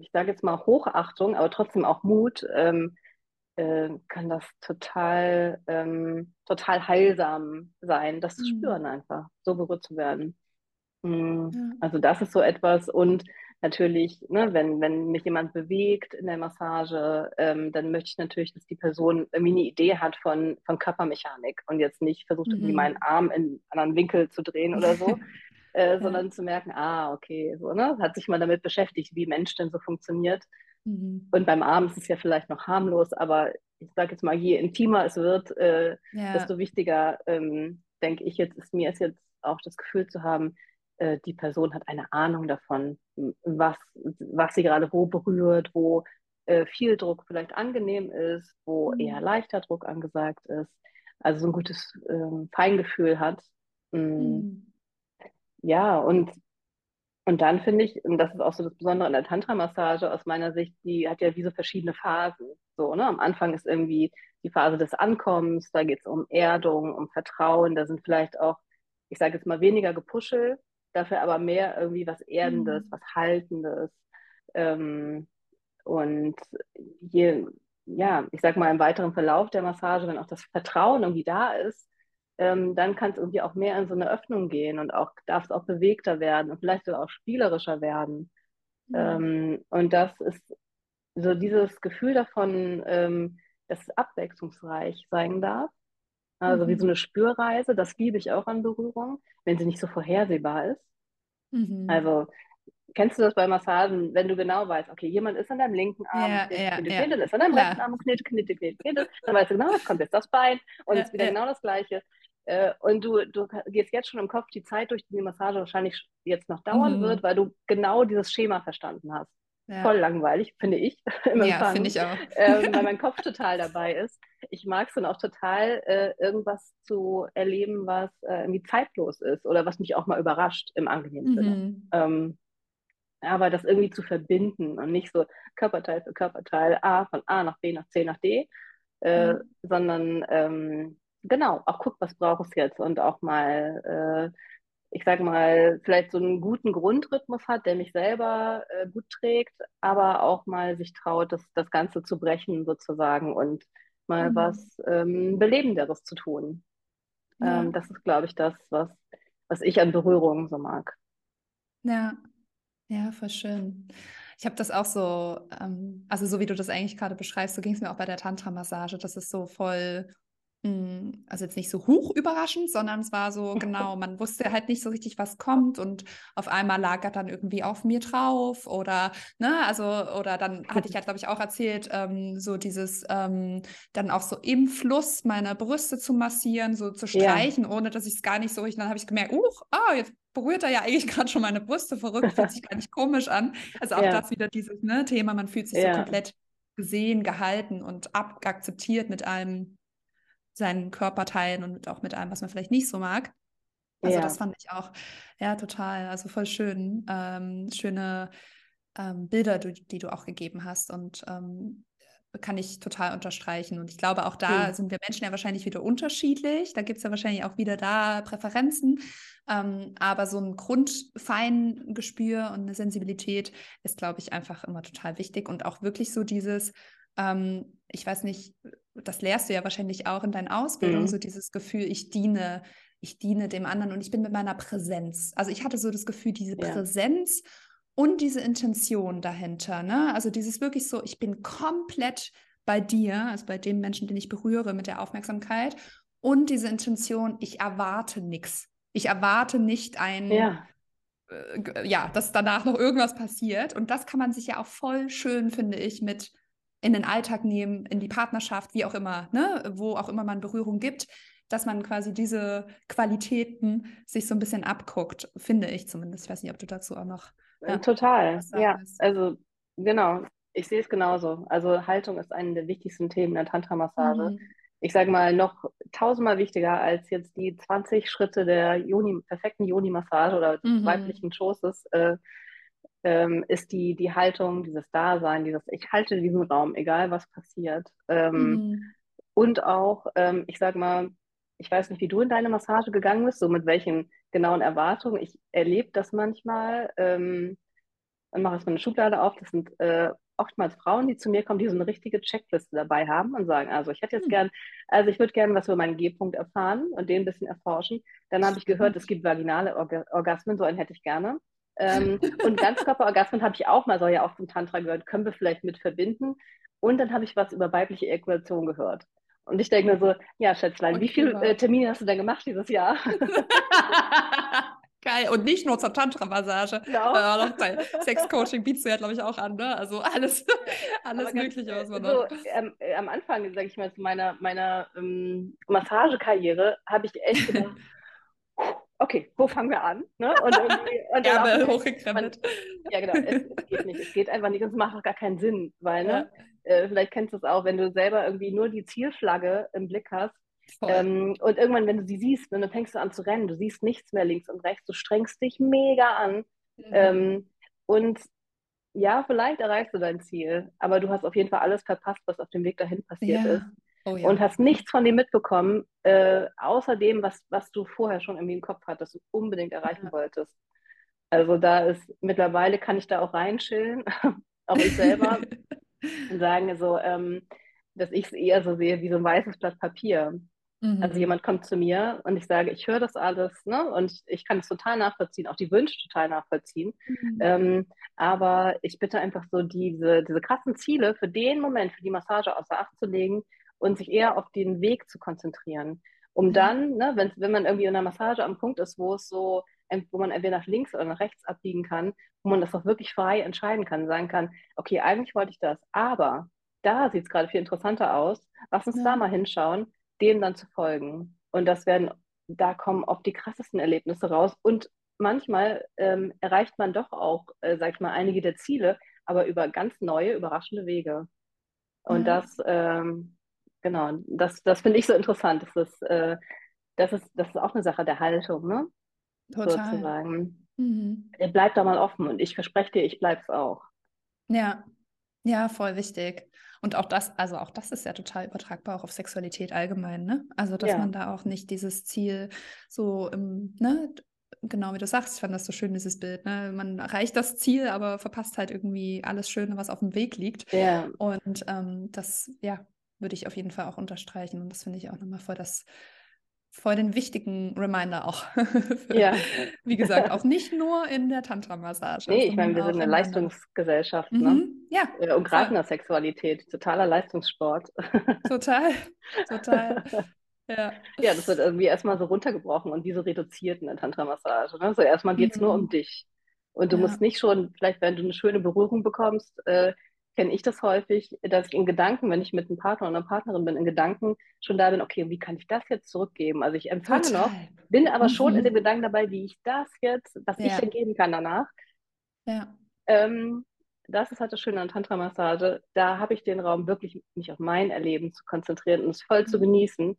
ich sage jetzt mal Hochachtung, aber trotzdem auch Mut, ähm, äh, kann das total, ähm, total heilsam sein, das zu Mhm. spüren einfach, so berührt zu werden. Mm, Ja. Also das ist so etwas und natürlich, ne, wenn, wenn mich jemand bewegt in der Massage, ähm, dann möchte ich natürlich, dass die Person irgendwie eine Idee hat von, von Körpermechanik und jetzt nicht versucht, irgendwie Mhm. meinen Arm in einen anderen Winkel zu drehen oder so, äh, Ja. sondern zu merken, ah, okay, so, ne, hat sich mal damit beschäftigt, wie Mensch denn so funktioniert. Mhm. Und beim Arm ist es ja vielleicht noch harmlos, aber ich sage jetzt mal, je intimer es wird, äh, Ja. desto wichtiger, ähm, denke ich jetzt, ist mir ist jetzt auch das Gefühl zu haben, äh, die Person hat eine Ahnung davon, was, was sie gerade wo berührt, wo äh, viel Druck vielleicht angenehm ist, wo Mhm. eher leichter Druck angesagt ist. Also so ein gutes ähm, Feingefühl hat. Mm, Mhm. Ja, und und dann finde ich, und das ist auch so das Besondere an der Tantra-Massage aus meiner Sicht, die hat ja wie so verschiedene Phasen. So, ne? Am Anfang ist irgendwie die Phase des Ankommens, da geht es um Erdung, um Vertrauen, da sind vielleicht auch, ich sage jetzt mal, weniger Gepuschel, dafür aber mehr irgendwie was Erdendes, Mhm. was Haltendes. Ähm, und je, ja, ich sag mal, im weiteren Verlauf der Massage, wenn auch das Vertrauen irgendwie da ist, ähm, dann kann es irgendwie auch mehr in so eine Öffnung gehen und auch darf es auch bewegter werden und vielleicht sogar auch spielerischer werden. Mhm. Ähm, und das ist so dieses Gefühl davon, ähm, dass es abwechslungsreich sein darf. Also wie so Mhm. eine Spürreise, das liebe ich auch an Berührung, wenn sie nicht so vorhersehbar ist. Mhm. Also kennst du das bei Massagen, wenn du genau weißt, okay, jemand ist an deinem linken Arm Ja, knete, ja, knete, ja. ist an deinem Klar. rechten Arm und knete, knete, knete, knete, dann weißt du genau, jetzt kommt jetzt das Bein und Ja, es ist wieder ja. genau das Gleiche. Äh, Und du, du gehst jetzt schon im Kopf die Zeit durch, die die Massage wahrscheinlich jetzt noch dauern Mhm. wird, weil du genau dieses Schema verstanden hast. Ja. Voll langweilig, finde ich, Ja, finde ich auch. ähm, weil mein Kopf total dabei ist. Ich mag es dann auch total, äh, irgendwas zu erleben, was äh, irgendwie zeitlos ist oder was mich auch mal überrascht im angenehmen Sinne. Mhm. Ähm, aber das irgendwie zu verbinden und nicht so Körperteil für Körperteil, A von A nach B nach C nach D, äh, Ja. sondern ähm, genau, auch guck, was braucht es jetzt und auch mal, äh, ich sag mal, vielleicht so einen guten Grundrhythmus hat, der mich selber äh, gut trägt, aber auch mal sich traut, das, das Ganze zu brechen sozusagen und mal mhm. was ähm, Belebenderes zu tun. Ja. Ähm, das ist, glaube ich, das, was, was ich an Berührungen so mag. Ja, ja, voll schön. Ich habe das auch so, ähm, also so wie du das eigentlich gerade beschreibst, so ging es mir auch bei der Tantra-Massage. Das ist so voll also jetzt nicht so hoch überraschend, sondern es war so, genau, man wusste halt nicht so richtig, was kommt und auf einmal lag er dann irgendwie auf mir drauf oder, ne, also, oder dann hatte ich halt, glaube ich, auch erzählt, ähm, so dieses, ähm, dann auch so im Fluss meine Brüste zu massieren, so zu streichen, ja. ohne dass ich es gar nicht so richtig, dann habe ich gemerkt, uh, oh, jetzt berührt er ja eigentlich gerade schon meine Brüste, verrückt, fühlt sich gar nicht komisch an. Also auch ja. das wieder dieses ne, Thema, man fühlt sich ja. so komplett gesehen, gehalten und akzeptiert mit allem, seinen Körperteilen und auch mit allem, was man vielleicht nicht so mag. Also ja. das fand ich auch, ja, total, also voll schön. Ähm, schöne ähm, Bilder, die, die, du auch gegeben hast und ähm, kann ich total unterstreichen. Und ich glaube, auch da mhm. sind wir Menschen ja wahrscheinlich wieder unterschiedlich. Da gibt es ja wahrscheinlich auch wieder da Präferenzen. Ähm, aber so ein Grundfeingespür und eine Sensibilität ist, glaube ich, einfach immer total wichtig. Und auch wirklich so dieses, ähm, ich weiß nicht, das lehrst du ja wahrscheinlich auch in deiner Ausbildung, mhm. so dieses Gefühl, ich diene, ich diene dem anderen und ich bin mit meiner Präsenz. Also ich hatte so das Gefühl, diese ja. Präsenz und diese Intention dahinter, ne? Also dieses wirklich so, ich bin komplett bei dir, also bei dem Menschen, den ich berühre mit der Aufmerksamkeit und diese Intention, ich erwarte nichts. Ich erwarte nicht ein, ja. Äh, ja, dass danach noch irgendwas passiert. Und das kann man sich ja auch voll schön, finde ich, mit in den Alltag nehmen, in die Partnerschaft, wie auch immer, ne? wo auch immer man Berührung gibt, dass man quasi diese Qualitäten sich so ein bisschen abguckt, finde ich zumindest. Ich weiß nicht, ob du dazu auch noch. Ja, Total, ja. Also genau, ich sehe es genauso. Also Haltung ist eine der wichtigsten Themen der Tantra-Massage. Mhm. Ich sage mal, noch tausendmal wichtiger als jetzt die 20 Schritte der Joni, perfekten Joni-Massage oder des mhm. weiblichen Schoßes. Äh, ähm, ist die, die Haltung, dieses Dasein, dieses Ich halte diesen Raum, egal was passiert. Ähm, mhm. Und auch, ähm, ich sag mal, ich weiß nicht, wie du in deine Massage gegangen bist, so mit welchen genauen Erwartungen. Ich erlebe das manchmal, ähm, dann mache ich so eine Schublade auf, das sind äh, oftmals Frauen, die zu mir kommen, die so eine richtige Checkliste dabei haben und sagen, also ich hätte jetzt mhm. gern, also ich würde gerne was über meinen G-Punkt erfahren und den ein bisschen erforschen. Dann habe ich gehört, es gibt vaginale Orga Orgasmen, so einen hätte ich gerne. Ähm, und Ganzkörperorgasmen habe ich auch mal, soll ja auch zum Tantra gehört, können wir vielleicht mit verbinden. Und dann habe ich was über weibliche Ejakulation gehört. Und ich denke mir so, ja, Schätzlein, okay, wie viele äh, Termine hast du denn gemacht dieses Jahr? Geil. Und nicht nur zur Tantra-Massage. Genau. Äh, Sex-Coaching bietest du ja, glaube ich, auch an, ne? Also alles, alles Mögliche, was man so, ähm, äh, Am Anfang, sage ich mal, meiner, meiner ähm, Massagekarriere habe ich echt gedacht, okay, wo fangen wir an? Ne? Und und Ärmel hochgekrempelt. Ja, genau, es, es, geht nicht. Es geht einfach nicht und es macht auch gar keinen Sinn, weil, ne, ja. äh, vielleicht kennst du es auch, wenn du selber irgendwie nur die Zielflagge im Blick hast ähm, und irgendwann, wenn du sie siehst, ne, dann fängst du an zu rennen, du siehst nichts mehr links und rechts, du strengst dich mega an mhm. ähm, und ja, vielleicht erreichst du dein Ziel, aber du hast auf jeden Fall alles verpasst, was auf dem Weg dahin passiert ja. ist. Oh, ja. Und hast nichts von dem mitbekommen, äh, außer dem, was, was du vorher schon irgendwie im Kopf hattest und unbedingt erreichen ja. wolltest. Also da ist, mittlerweile kann ich da auch reinschillen, auch ich selber, und sagen so, ähm, dass ich es eher so sehe wie so ein weißes Blatt Papier. Mhm. Also jemand kommt zu mir und ich sage, ich höre das alles ne? und ich, ich kann es total nachvollziehen, auch die Wünsche total nachvollziehen. Mhm. Ähm, aber ich bitte einfach so diese, diese krassen Ziele für den Moment, für die Massage außer Acht zu legen und sich eher auf den Weg zu konzentrieren. Um mhm. dann, ne, wenn, wenn man irgendwie in einer Massage am Punkt ist, wo es so, wo man entweder nach links oder nach rechts abbiegen kann, wo man das auch wirklich frei entscheiden kann, sagen kann, okay, eigentlich wollte ich das, aber da sieht es gerade viel interessanter aus, lass uns ja. da mal hinschauen, dem dann zu folgen. Und das werden, da kommen oft die krassesten Erlebnisse raus. Und manchmal ähm, erreicht man doch auch, äh, sag ich mal, einige der Ziele, aber über ganz neue, überraschende Wege. Und ja. das, ähm, genau, das, das finde ich so interessant. Das ist, äh, das, ist, das ist auch eine Sache der Haltung, ne? Total. Sozusagen. Mhm. Bleib da mal offen und ich verspreche dir, ich bleibe es auch. Ja, ja, voll wichtig. Und auch das, also auch das ist ja total übertragbar auch auf Sexualität allgemein, ne? Also, dass ja. man da auch nicht dieses Ziel so im, ne, genau wie du sagst, ich fand das so schön, dieses Bild, ne? Man erreicht das Ziel, aber verpasst halt irgendwie alles Schöne, was auf dem Weg liegt. Ja. Und ähm, das, ja, würde ich auf jeden Fall auch unterstreichen. Und das finde ich auch nochmal voll das voll den wichtigen Reminder auch. ja. Wie gesagt, auch nicht nur in der Tantra-Massage. Nee, ich meine, wir sind eine Leistungsgesellschaft. Ne? Mhm. Ja. Äh, und gerade in der Sexualität, totaler Leistungssport. Total, total. Ja. ja, das wird irgendwie erstmal so runtergebrochen und wie so reduziert in der Tantra-Massage. Ne? So erstmal geht es mhm. nur um dich. Und du ja. musst nicht schon, vielleicht wenn du eine schöne Berührung bekommst, äh, kenne ich das häufig, dass ich in Gedanken, wenn ich mit einem Partner oder einer Partnerin bin, in Gedanken schon da bin, okay, wie kann ich das jetzt zurückgeben? Also ich empfange Total. noch, bin aber mhm. schon in dem Gedanken dabei, wie ich das jetzt, was ja. ich denn geben kann danach. Ja. Ähm, das ist halt das Schöne an Tantra-Massage. Da habe ich den Raum wirklich, mich auf mein Erleben zu konzentrieren und es voll mhm. zu genießen.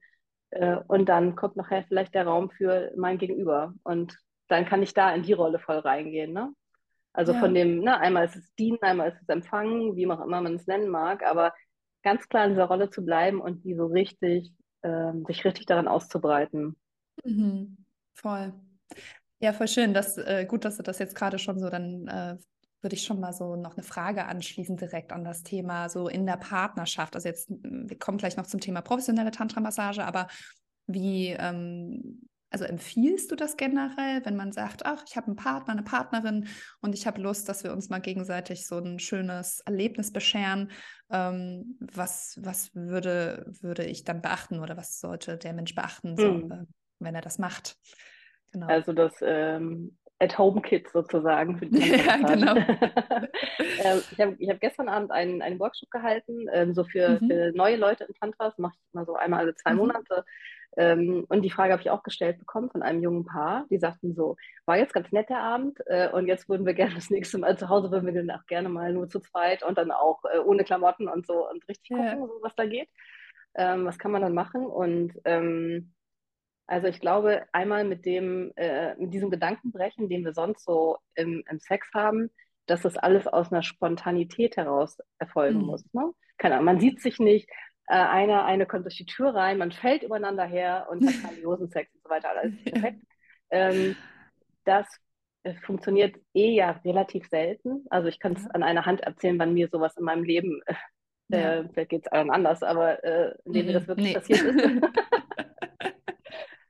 Äh, und dann kommt nachher vielleicht der Raum für mein Gegenüber. Und dann kann ich da in die Rolle voll reingehen. Ne? Also ja. von dem, ne, einmal ist es dienen, einmal ist es empfangen, wie auch immer man es nennen mag, aber ganz klar in dieser Rolle zu bleiben und die so richtig, äh, sich richtig daran auszubreiten. Mhm. Voll. Ja, voll schön. Das, äh, gut, dass du das jetzt gerade schon so, dann äh, würde ich schon mal so noch eine Frage anschließen direkt an das Thema so in der Partnerschaft. Also jetzt, wir kommen gleich noch zum Thema professionelle Tantra-Massage, aber wie ähm, also empfiehlst du das generell, wenn man sagt, ach, ich habe einen Partner, eine Partnerin und ich habe Lust, dass wir uns mal gegenseitig so ein schönes Erlebnis bescheren? Ähm, was was würde, würde ich dann beachten oder was sollte der Mensch beachten, so, hm. äh, wenn er das macht? Genau. Also das ähm, At-Home-Kit sozusagen. Für die ja, genau. ähm, ich habe ich hab gestern Abend einen, einen Workshop gehalten, ähm, so für, mhm. für, neue Leute in Tantra. Das mache ich immer so einmal alle zwei mhm. Monate. Ähm, und die Frage habe ich auch gestellt bekommen von einem jungen Paar. Die sagten so, war jetzt ganz nett der Abend äh, und jetzt würden wir gerne das nächste Mal zu Hause, würden wir dann auch gerne mal nur zu zweit und dann auch äh, ohne Klamotten und so und richtig gucken, ja. so, was da geht. Ähm, was kann man dann machen? Und ähm, also ich glaube, einmal mit dem, äh, mit diesem Gedankenbrechen, den wir sonst so im, im, Sex haben, dass das alles aus einer Spontanität heraus erfolgen mhm. muss. Ne? Keine Ahnung, man sieht sich nicht, äh, einer, eine kommt durch die Tür rein, man fällt übereinander her und hat grandiosen Sex und so weiter, alles perfekt. Ähm, das äh, funktioniert eh ja relativ selten. Also ich kann es ja. an einer Hand erzählen, wann mir sowas in meinem Leben, äh, ja. vielleicht geht es allen anders, aber äh, in dem mir das wirklich nee. passiert ist.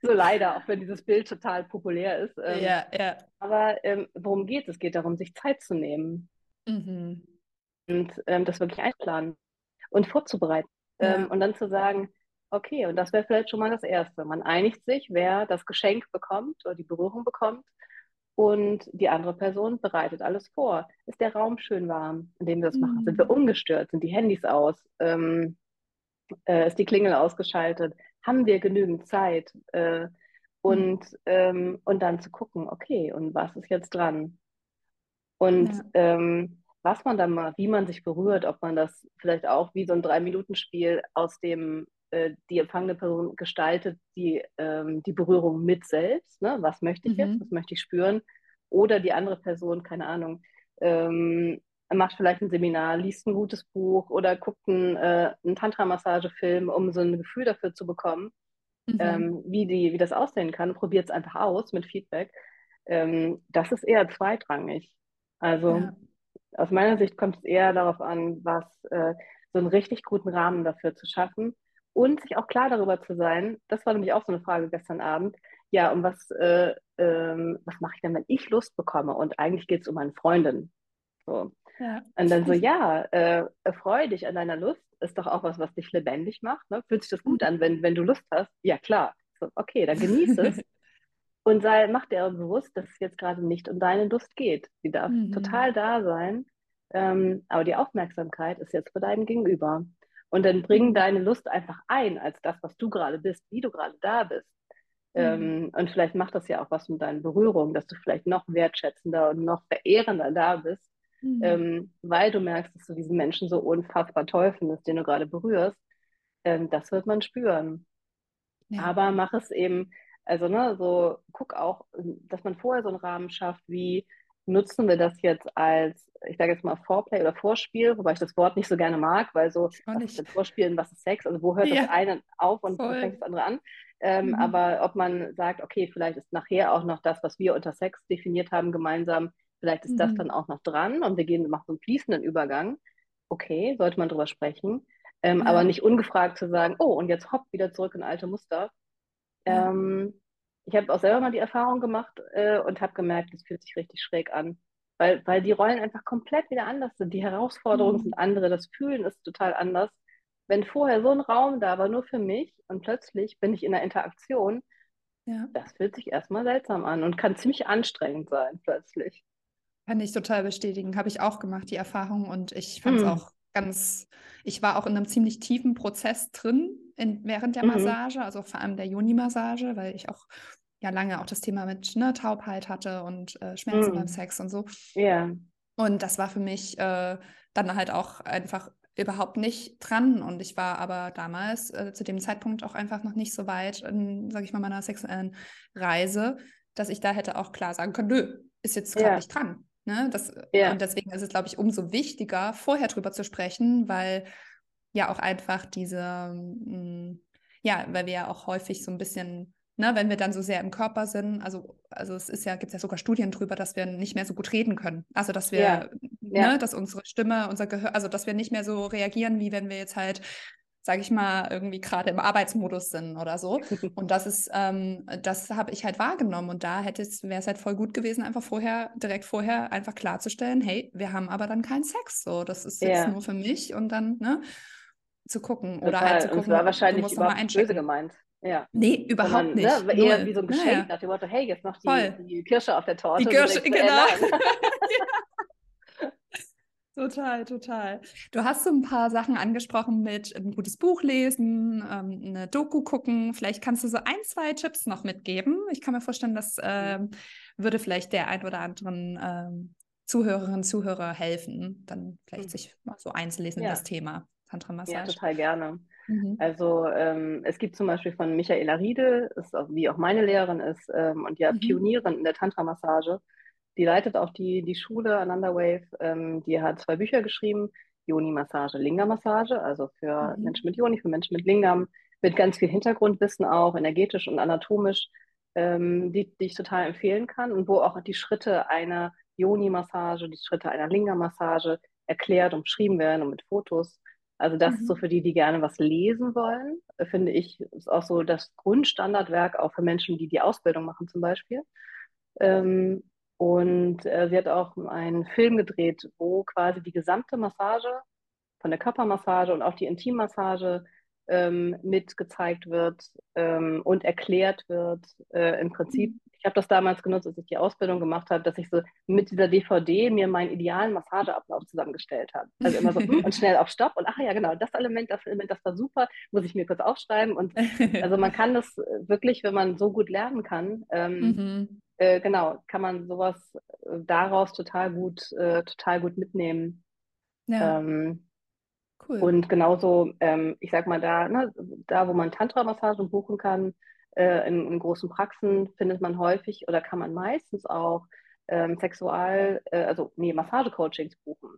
so leider, auch wenn dieses Bild total populär ist. Ähm, ja, ja. Aber ähm, worum geht es? Es geht darum, sich Zeit zu nehmen. Mhm. Und ähm, das wirklich einplanen und vorzubereiten. Ja. Ähm, und dann zu sagen, okay, und das wäre vielleicht schon mal das Erste. Man einigt sich, wer das Geschenk bekommt oder die Berührung bekommt und die andere Person bereitet alles vor. Ist der Raum schön warm, in dem wir das mhm. machen? Sind wir mhm. ungestört? Sind die Handys aus? Ähm, äh, ist die Klingel ausgeschaltet? Haben wir genügend Zeit? Äh, und, mhm. ähm, und dann zu gucken, okay, und was ist jetzt dran? Und ja. ähm, was man dann mal, wie man sich berührt, ob man das vielleicht auch wie so ein Drei-Minuten-Spiel aus dem äh, die empfangene Person gestaltet die, ähm, die Berührung mit selbst. Ne? Was möchte ich mhm. jetzt? Was möchte ich spüren? Oder die andere Person, keine Ahnung, ähm, macht vielleicht ein Seminar, liest ein gutes Buch oder guckt einen, äh, einen Tantra-Massagefilm, um so ein Gefühl dafür zu bekommen, mhm. ähm, wie, die, wie das aussehen kann. Probiert es einfach aus mit Feedback. Ähm, das ist eher zweitrangig. Also ja aus meiner Sicht kommt es eher darauf an, was äh, so einen richtig guten Rahmen dafür zu schaffen und sich auch klar darüber zu sein. Das war nämlich auch so eine Frage gestern Abend. Ja, und was, äh, ähm, was mache ich denn, wenn ich Lust bekomme? Und eigentlich geht es um eine Freundin. So. Ja. Und dann so, ja, äh, freu dich an deiner Lust, ist doch auch was, was dich lebendig macht. Ne? Fühlt sich das gut an, wenn, wenn du Lust hast? Ja, klar. So, okay, dann genieße es. Und sei, mach dir bewusst, dass es jetzt gerade nicht um deine Lust geht. Sie darf mhm. total da sein, ähm, aber die Aufmerksamkeit ist jetzt für deinen Gegenüber. Und dann bring mhm. deine Lust einfach ein als das, was du gerade bist, wie du gerade da bist. Mhm. Ähm, und vielleicht macht das ja auch was mit deinen Berührungen, dass du vielleicht noch wertschätzender und noch verehrender da bist, mhm. ähm, weil du merkst, dass du diesen Menschen so unfassbar toll findest, den du gerade berührst. Ähm, das wird man spüren. Ja. Aber mach es eben also, ne, so guck auch, dass man vorher so einen Rahmen schafft, wie nutzen wir das jetzt als, ich sage jetzt mal Vorplay oder Vorspiel, wobei ich das Wort nicht so gerne mag, weil so, was ist Vorspielen, was ist Sex? Also wo hört ja. das eine auf und wo fängt das andere an? Ähm, mhm. Aber ob man sagt, okay, vielleicht ist nachher auch noch das, was wir unter Sex definiert haben, gemeinsam, vielleicht ist mhm. das dann auch noch dran und wir gehen, machen so einen fließenden Übergang. Okay, sollte man drüber sprechen. ähm, ja. aber nicht ungefragt zu sagen, oh, und jetzt hopp, wieder zurück in alte Muster. Ähm, ich habe auch selber mal die Erfahrung gemacht äh, und habe gemerkt, es fühlt sich richtig schräg an. Weil, weil die Rollen einfach komplett wieder anders sind. Die Herausforderungen mhm. sind andere, das Fühlen ist total anders. Wenn vorher so ein Raum da war, nur für mich, und plötzlich bin ich in der Interaktion, ja. das fühlt sich erstmal seltsam an und kann ziemlich anstrengend sein, plötzlich. Kann ich total bestätigen. Habe ich auch gemacht, die Erfahrung. Und ich fand es mhm. auch ganz, ich war auch in einem ziemlich tiefen Prozess drin in, während der mhm. Massage, also vor allem der Joni-Massage, weil ich auch ja lange auch das Thema mit ne, Taubheit hatte und äh, Schmerzen mm. beim Sex und so. Ja. Und das war für mich äh, dann halt auch einfach überhaupt nicht dran. Und ich war aber damals äh, zu dem Zeitpunkt auch einfach noch nicht so weit in, sage ich mal, meiner sexuellen Reise, dass ich da hätte auch klar sagen können, nö, ist jetzt gerade yeah. nicht dran. Ne? Das, yeah. Und deswegen ist es, glaube ich, umso wichtiger, vorher drüber zu sprechen, weil ja auch einfach diese, mh, mm, ja, weil wir ja auch häufig so ein bisschen ne, wenn wir dann so sehr im Körper sind. Also, also es ist ja, gibt ja sogar Studien drüber, dass wir nicht mehr so gut reden können. Also dass wir, ja. Ne, ja. dass unsere Stimme, unser Gehör, also dass wir nicht mehr so reagieren, wie wenn wir jetzt halt sage ich mal, irgendwie gerade im Arbeitsmodus sind oder so. Und das ist, ähm, das habe ich halt wahrgenommen. Und da hätte es, wäre es halt voll gut gewesen, einfach vorher, direkt vorher einfach klarzustellen, hey, wir haben aber dann keinen Sex. So, das ist jetzt ja. nur für mich und dann, ne, zu gucken. Oder halt zu gucken, das war wahrscheinlich du musst böse gemeint. Ja. Nee, überhaupt Sondern, nicht. Ne, eher wie so ein Geschenk naja. nach dem Motto, hey, jetzt noch die, die, Kirsche auf der Torte. Die Kirsche, genau. Total, total. Du hast so ein paar Sachen angesprochen mit ein gutes Buch lesen, ähm, eine Doku gucken. Vielleicht kannst du so ein, zwei Tipps noch mitgeben. Ich kann mir vorstellen, das ähm, würde vielleicht der ein oder anderen ähm, Zuhörerinnen, Zuhörer helfen, dann vielleicht mhm. sich mal so einzulesen ja. in das Thema Tantra-Massage. Ja, total gerne. Mhm. Also ähm, es gibt zum Beispiel von Michaela Riedel, ist auch, wie auch meine Lehrerin ist ähm, und ja mhm. Pionierin in der Tantra-Massage. Die leitet auch die, die Schule Ananda Wave. Ähm, die hat zwei Bücher geschrieben, Yoni-Massage, Linga-Massage, also für mhm. Menschen mit Yoni, für Menschen mit Lingam, mit ganz viel Hintergrundwissen auch, energetisch und anatomisch, ähm, die, die ich total empfehlen kann und wo auch die Schritte einer Yoni-Massage, die Schritte einer Linga-Massage erklärt und beschrieben werden und mit Fotos. Also das mhm. ist so für die, die gerne was lesen wollen, äh, finde ich, ist auch so das Grundstandardwerk auch für Menschen, die die Ausbildung machen zum Beispiel. Ähm, und äh, sie hat auch einen Film gedreht, wo quasi die gesamte Massage von der Körpermassage und auch die Intimmassage ähm, mit gezeigt wird ähm, und erklärt wird. Äh, Im Prinzip, mhm. ich habe das damals genutzt, als ich die Ausbildung gemacht habe, dass ich so mit dieser DVD mir meinen idealen Massageablauf zusammengestellt habe. Also immer so hm, und schnell auf Stopp und ach ja, genau, das Element, das Element, das war super, muss ich mir kurz aufschreiben. Und also man kann das wirklich, wenn man so gut lernen kann, ähm, mhm. äh, genau, kann man sowas äh, daraus total gut, äh, total gut mitnehmen. Ja. Ähm, Cool. Und genauso, ähm, ich sag mal, da, ne, da wo man Tantra-Massagen buchen kann, äh, in, in, großen Praxen findet man häufig oder kann man meistens auch ähm, Sexual, äh, also nee, Massage-Coachings buchen.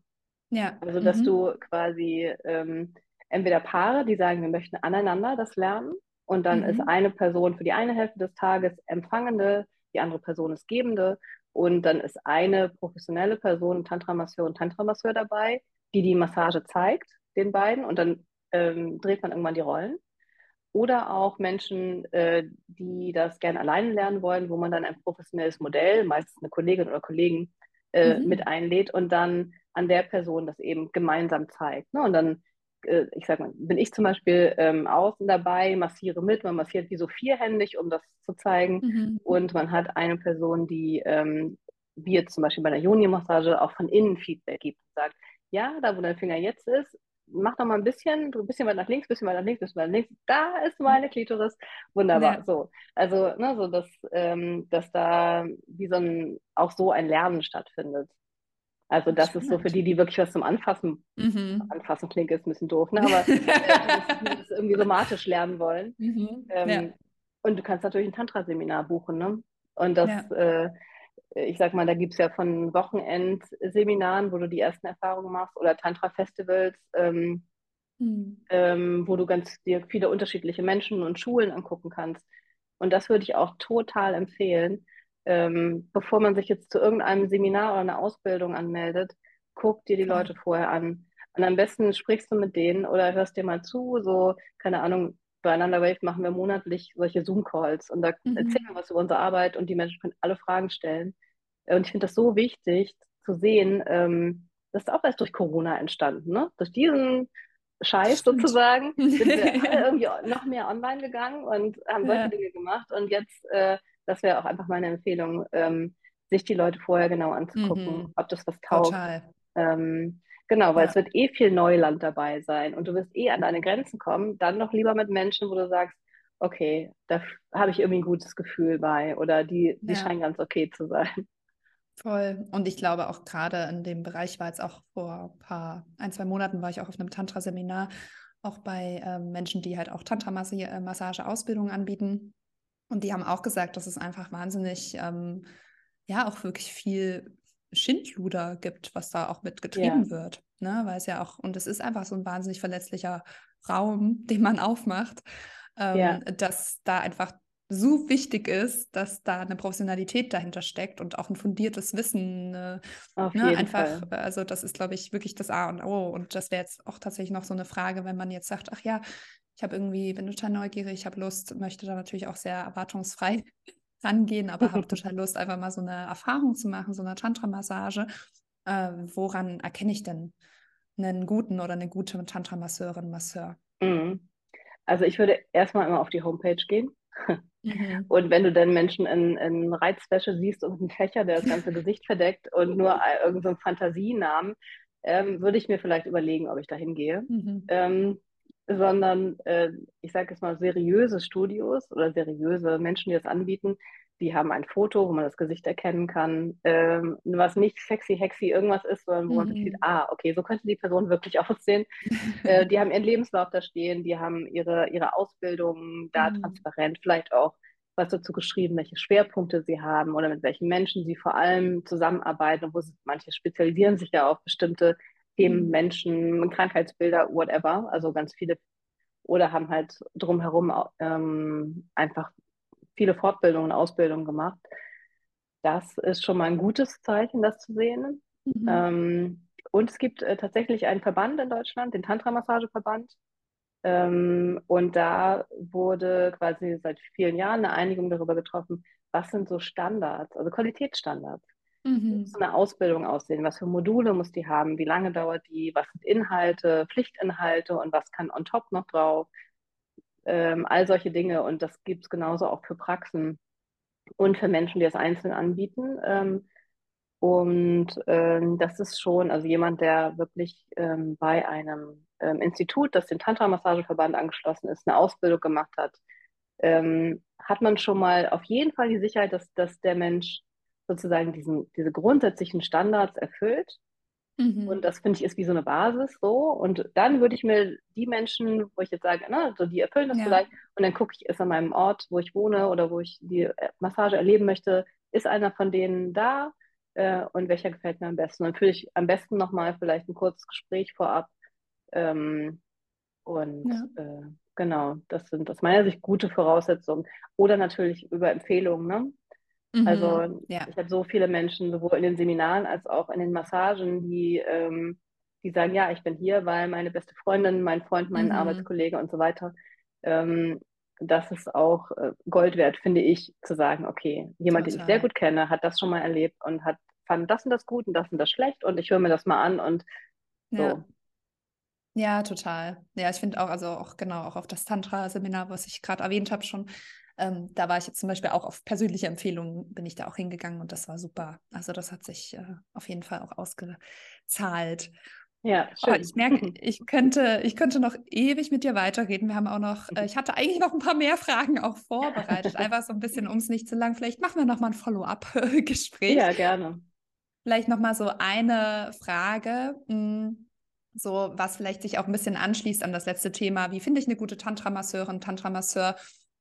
Ja. Also, dass mhm. du quasi ähm, entweder Paare, die sagen, wir möchten aneinander das lernen und dann mhm. ist eine Person für die eine Hälfte des Tages Empfangende, die andere Person ist Gebende und dann ist eine professionelle Person, Tantra-Masseur und Tantra-Masseur dabei, die die Massage zeigt den beiden und dann ähm, dreht man irgendwann die Rollen. Oder auch Menschen, äh, die das gerne alleine lernen wollen, wo man dann ein professionelles Modell, meistens eine Kollegin oder Kollegen, äh, mhm. mit einlädt und dann an der Person das eben gemeinsam zeigt. Ne? Und dann, äh, ich sag mal, bin ich zum Beispiel ähm, außen dabei, massiere mit, man massiert wie so vierhändig, um das zu zeigen. Mhm. Und man hat eine Person, die, ähm, wie jetzt zum Beispiel bei der Joni-Massage, auch von innen Feedback gibt und sagt, ja, da wo dein Finger jetzt ist, mach doch mal ein bisschen, ein bisschen weiter nach links, ein bisschen weiter nach links, ein bisschen weiter nach links. Da ist meine Klitoris. Wunderbar. Ja. So. Also, ne, so dass, ähm, dass da wie so ein, auch so ein Lernen stattfindet. Also das Spannend. ist so für die, die wirklich was zum Anfassen, mhm. Anfassen klingt jetzt ein bisschen doof, ne? aber die das irgendwie somatisch lernen wollen. Mhm. Ähm, ja. Und du kannst natürlich ein Tantra-Seminar buchen, ne? Und das, ja. äh, ich sag mal, da gibt es ja von Wochenendseminaren, wo du die ersten Erfahrungen machst, oder Tantra-Festivals, ähm, mhm. ähm, wo du ganz dir viele unterschiedliche Menschen und Schulen angucken kannst. Und das würde ich auch total empfehlen, ähm, bevor man sich jetzt zu irgendeinem Seminar oder einer Ausbildung anmeldet, guck dir die Leute vorher an. Und am besten sprichst du mit denen oder hörst dir mal zu, so, keine Ahnung, bei Ananda Wave machen wir monatlich solche Zoom-Calls und da mhm. erzählen wir was über unsere Arbeit und die Menschen können alle Fragen stellen. Und ich finde das so wichtig zu sehen, ähm, das ist auch erst durch Corona entstanden, ne? Durch diesen Scheiß Stimmt. sozusagen sind wir alle irgendwie noch mehr online gegangen und haben solche ja. Dinge gemacht. Und jetzt, äh, das wäre auch einfach meine Empfehlung, ähm, sich die Leute vorher genau anzugucken, mhm. ob das was taugt. Ähm, genau, weil ja. es wird eh viel Neuland dabei sein und du wirst eh an deine Grenzen kommen. Dann noch lieber mit Menschen, wo du sagst, okay, da habe ich irgendwie ein gutes Gefühl bei oder die, die ja. scheinen ganz okay zu sein. Voll. Und ich glaube auch gerade in dem Bereich war jetzt auch vor ein paar, ein, zwei Monaten war ich auch auf einem Tantra-Seminar, auch bei ähm, Menschen, die halt auch Tantra-Massage-Ausbildungen anbieten. Und die haben auch gesagt, dass es einfach wahnsinnig, ähm, ja, auch wirklich viel Schindluder gibt, was da auch mitgetrieben ja. wird. Ne? Weil es ja auch, und es ist einfach so ein wahnsinnig verletzlicher Raum, den man aufmacht, ähm, ja. dass da einfach so wichtig ist, dass da eine Professionalität dahinter steckt und auch ein fundiertes Wissen. Äh, ne, einfach, Fall. also das ist, glaube ich, wirklich das A und O. Und das wäre jetzt auch tatsächlich noch so eine Frage, wenn man jetzt sagt, ach ja, ich habe irgendwie, bin total neugierig, ich habe Lust, möchte da natürlich auch sehr erwartungsfrei rangehen, aber habe total Lust, einfach mal so eine Erfahrung zu machen, so eine Tantra-Massage. Äh, woran erkenne ich denn einen guten oder eine gute Tantra-Masseurin, Masseur? Mhm. Also ich würde erstmal immer auf die Homepage gehen Mhm. Und wenn du dann Menschen in, in Reizwäsche siehst und einen Fächer, der das ganze Gesicht verdeckt und nur irgendeinen so Fantasienamen, ähm, würde ich mir vielleicht überlegen, ob ich da hingehe. Mhm. Ähm, sondern äh, ich sage jetzt mal seriöse Studios oder seriöse Menschen, die das anbieten, die haben ein Foto, wo man das Gesicht erkennen kann, ähm, was nicht sexy, hexy irgendwas ist, sondern wo mhm. man sieht, ah, okay, so könnte die Person wirklich aussehen. äh, die haben ihren Lebenslauf da stehen, die haben ihre, ihre Ausbildung da mhm. transparent, vielleicht auch was dazu geschrieben, welche Schwerpunkte sie haben oder mit welchen Menschen sie vor allem zusammenarbeiten, wo sie, manche spezialisieren sich ja auf bestimmte Themen, mhm. Menschen, Krankheitsbilder, whatever, also ganz viele oder haben halt drumherum ähm, einfach viele Fortbildungen und Ausbildungen gemacht. Das ist schon mal ein gutes Zeichen, das zu sehen. Mhm. Ähm, und es gibt äh, tatsächlich einen Verband in Deutschland, den Tantra-Massageverband. Ähm, und da wurde quasi seit vielen Jahren eine Einigung darüber getroffen, was sind so Standards, also Qualitätsstandards. Mhm. Wie eine Ausbildung aussehen? Was für Module muss die haben? Wie lange dauert die? Was sind Inhalte, Pflichtinhalte und was kann on top noch drauf? ähm, all solche Dinge. Und das gibt es genauso auch für Praxen und für Menschen, die das einzeln anbieten. Ähm, und ähm, das ist schon, also jemand, der wirklich ähm, bei einem ähm, Institut, das den Tantra-Massageverband angeschlossen ist, eine Ausbildung gemacht hat, ähm, hat man schon mal auf jeden Fall die Sicherheit, dass, dass der Mensch sozusagen diesen, diese grundsätzlichen Standards erfüllt Mhm. Und das finde ich ist wie so eine Basis so. Und dann würde ich mir die Menschen, wo ich jetzt sage, na, so die erfüllen das ja. vielleicht, und dann gucke ich, ist an meinem Ort, wo ich wohne oder wo ich die äh, Massage erleben möchte, ist einer von denen da äh, und welcher gefällt mir am besten. Dann führe ich am besten nochmal vielleicht ein kurzes Gespräch vorab. Ähm, und ja. äh, genau, das sind aus meiner Sicht gute Voraussetzungen. Oder natürlich über Empfehlungen, ne? Also mhm, ja. ich habe so viele Menschen, sowohl in den Seminaren als auch in den Massagen, die, ähm, die sagen, ja, ich bin hier, weil meine beste Freundin, mein Freund, mein mhm. Arbeitskollege und so weiter. Ähm, das ist auch äh, Gold wert, finde ich, zu sagen, okay, jemand, Total. den ich sehr gut kenne, hat das schon mal erlebt und hat fand das und das gut und das und das schlecht und ich höre mir das mal an und so. Ja. Ja, total. Ja, ich finde auch, also auch genau, auch auf das Tantra-Seminar, was ich gerade erwähnt habe, schon, ähm, da war ich jetzt zum Beispiel auch auf persönliche Empfehlungen, bin ich da auch hingegangen und das war super. Also das hat sich äh, auf jeden Fall auch ausgezahlt. Ja, schön. Oh, ich merke, ich könnte, ich könnte noch ewig mit dir weiterreden. Wir haben auch noch, äh, ich hatte eigentlich noch ein paar mehr Fragen auch vorbereitet, einfach so ein bisschen, um es nicht zu lang. Vielleicht machen wir noch mal ein Follow-up-Gespräch. Ja, gerne. Vielleicht noch mal so eine Frage. Hm, so was vielleicht sich auch ein bisschen anschließt an das letzte Thema. Wie finde ich eine gute Tantra-Masseurin, Tantra-Masseur?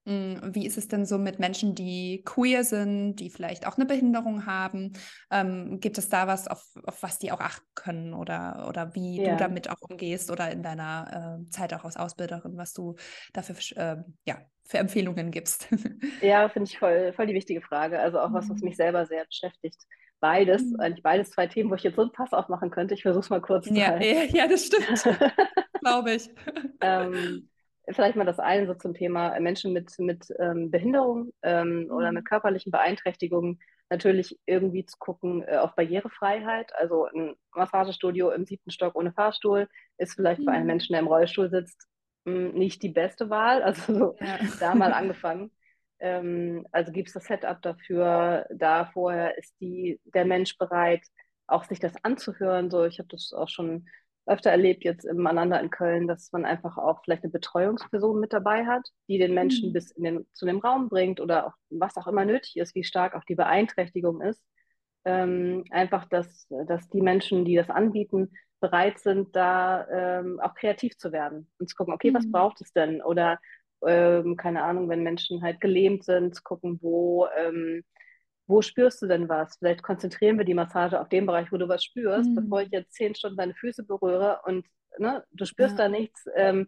Hm, wie ist es denn so mit Menschen, die queer sind, die vielleicht auch eine Behinderung haben? Ähm, gibt es da was, auf, auf was die auch achten können oder, oder wie ja. du damit auch umgehst oder in deiner äh, Zeit auch als Ausbilderin, was du dafür äh, ja, für Empfehlungen gibst? ja, finde ich voll, voll die wichtige Frage. Also auch was, was mhm. mich selber sehr beschäftigt. beides, mhm. eigentlich beides zwei Themen, wo ich jetzt so einen Pass aufmachen könnte. Ich versuche es mal kurz. Ja, ja, ja, das stimmt. Glaube ich. ähm, vielleicht mal das eine so zum Thema Menschen mit, mit ähm, Behinderung ähm, mhm. oder mit körperlichen Beeinträchtigungen. Natürlich irgendwie zu gucken äh, auf Barrierefreiheit. Also ein Massagestudio im siebten Stock ohne Fahrstuhl ist vielleicht mhm. bei einem mhm. Menschen, der im Rollstuhl sitzt, mh, hm, nicht die beste Wahl. Also so ja. da mal angefangen. Ähm, also gibt es das Setup dafür. Da vorher ist die, der Mensch bereit, auch sich das anzuhören. So, ich habe das auch schon öfter erlebt jetzt im Ananda in Köln, dass man einfach auch vielleicht eine Betreuungsperson mit dabei hat, die den Menschen mhm. bis in den, zu dem Raum bringt oder auch was auch immer nötig ist, wie stark auch die Beeinträchtigung ist. Ähm, einfach, dass, dass die Menschen, die das anbieten, bereit sind, da ähm, auch kreativ zu werden und zu gucken, okay, mhm. was braucht es denn? Oder ähm, keine Ahnung, wenn Menschen halt gelähmt sind, zu gucken, wo ähm, wo spürst du denn was? Vielleicht konzentrieren wir die Massage auf den Bereich, wo du was spürst, mhm. bevor ich jetzt zehn Stunden deine Füße berühre und ne, du spürst ja. da nichts, ähm,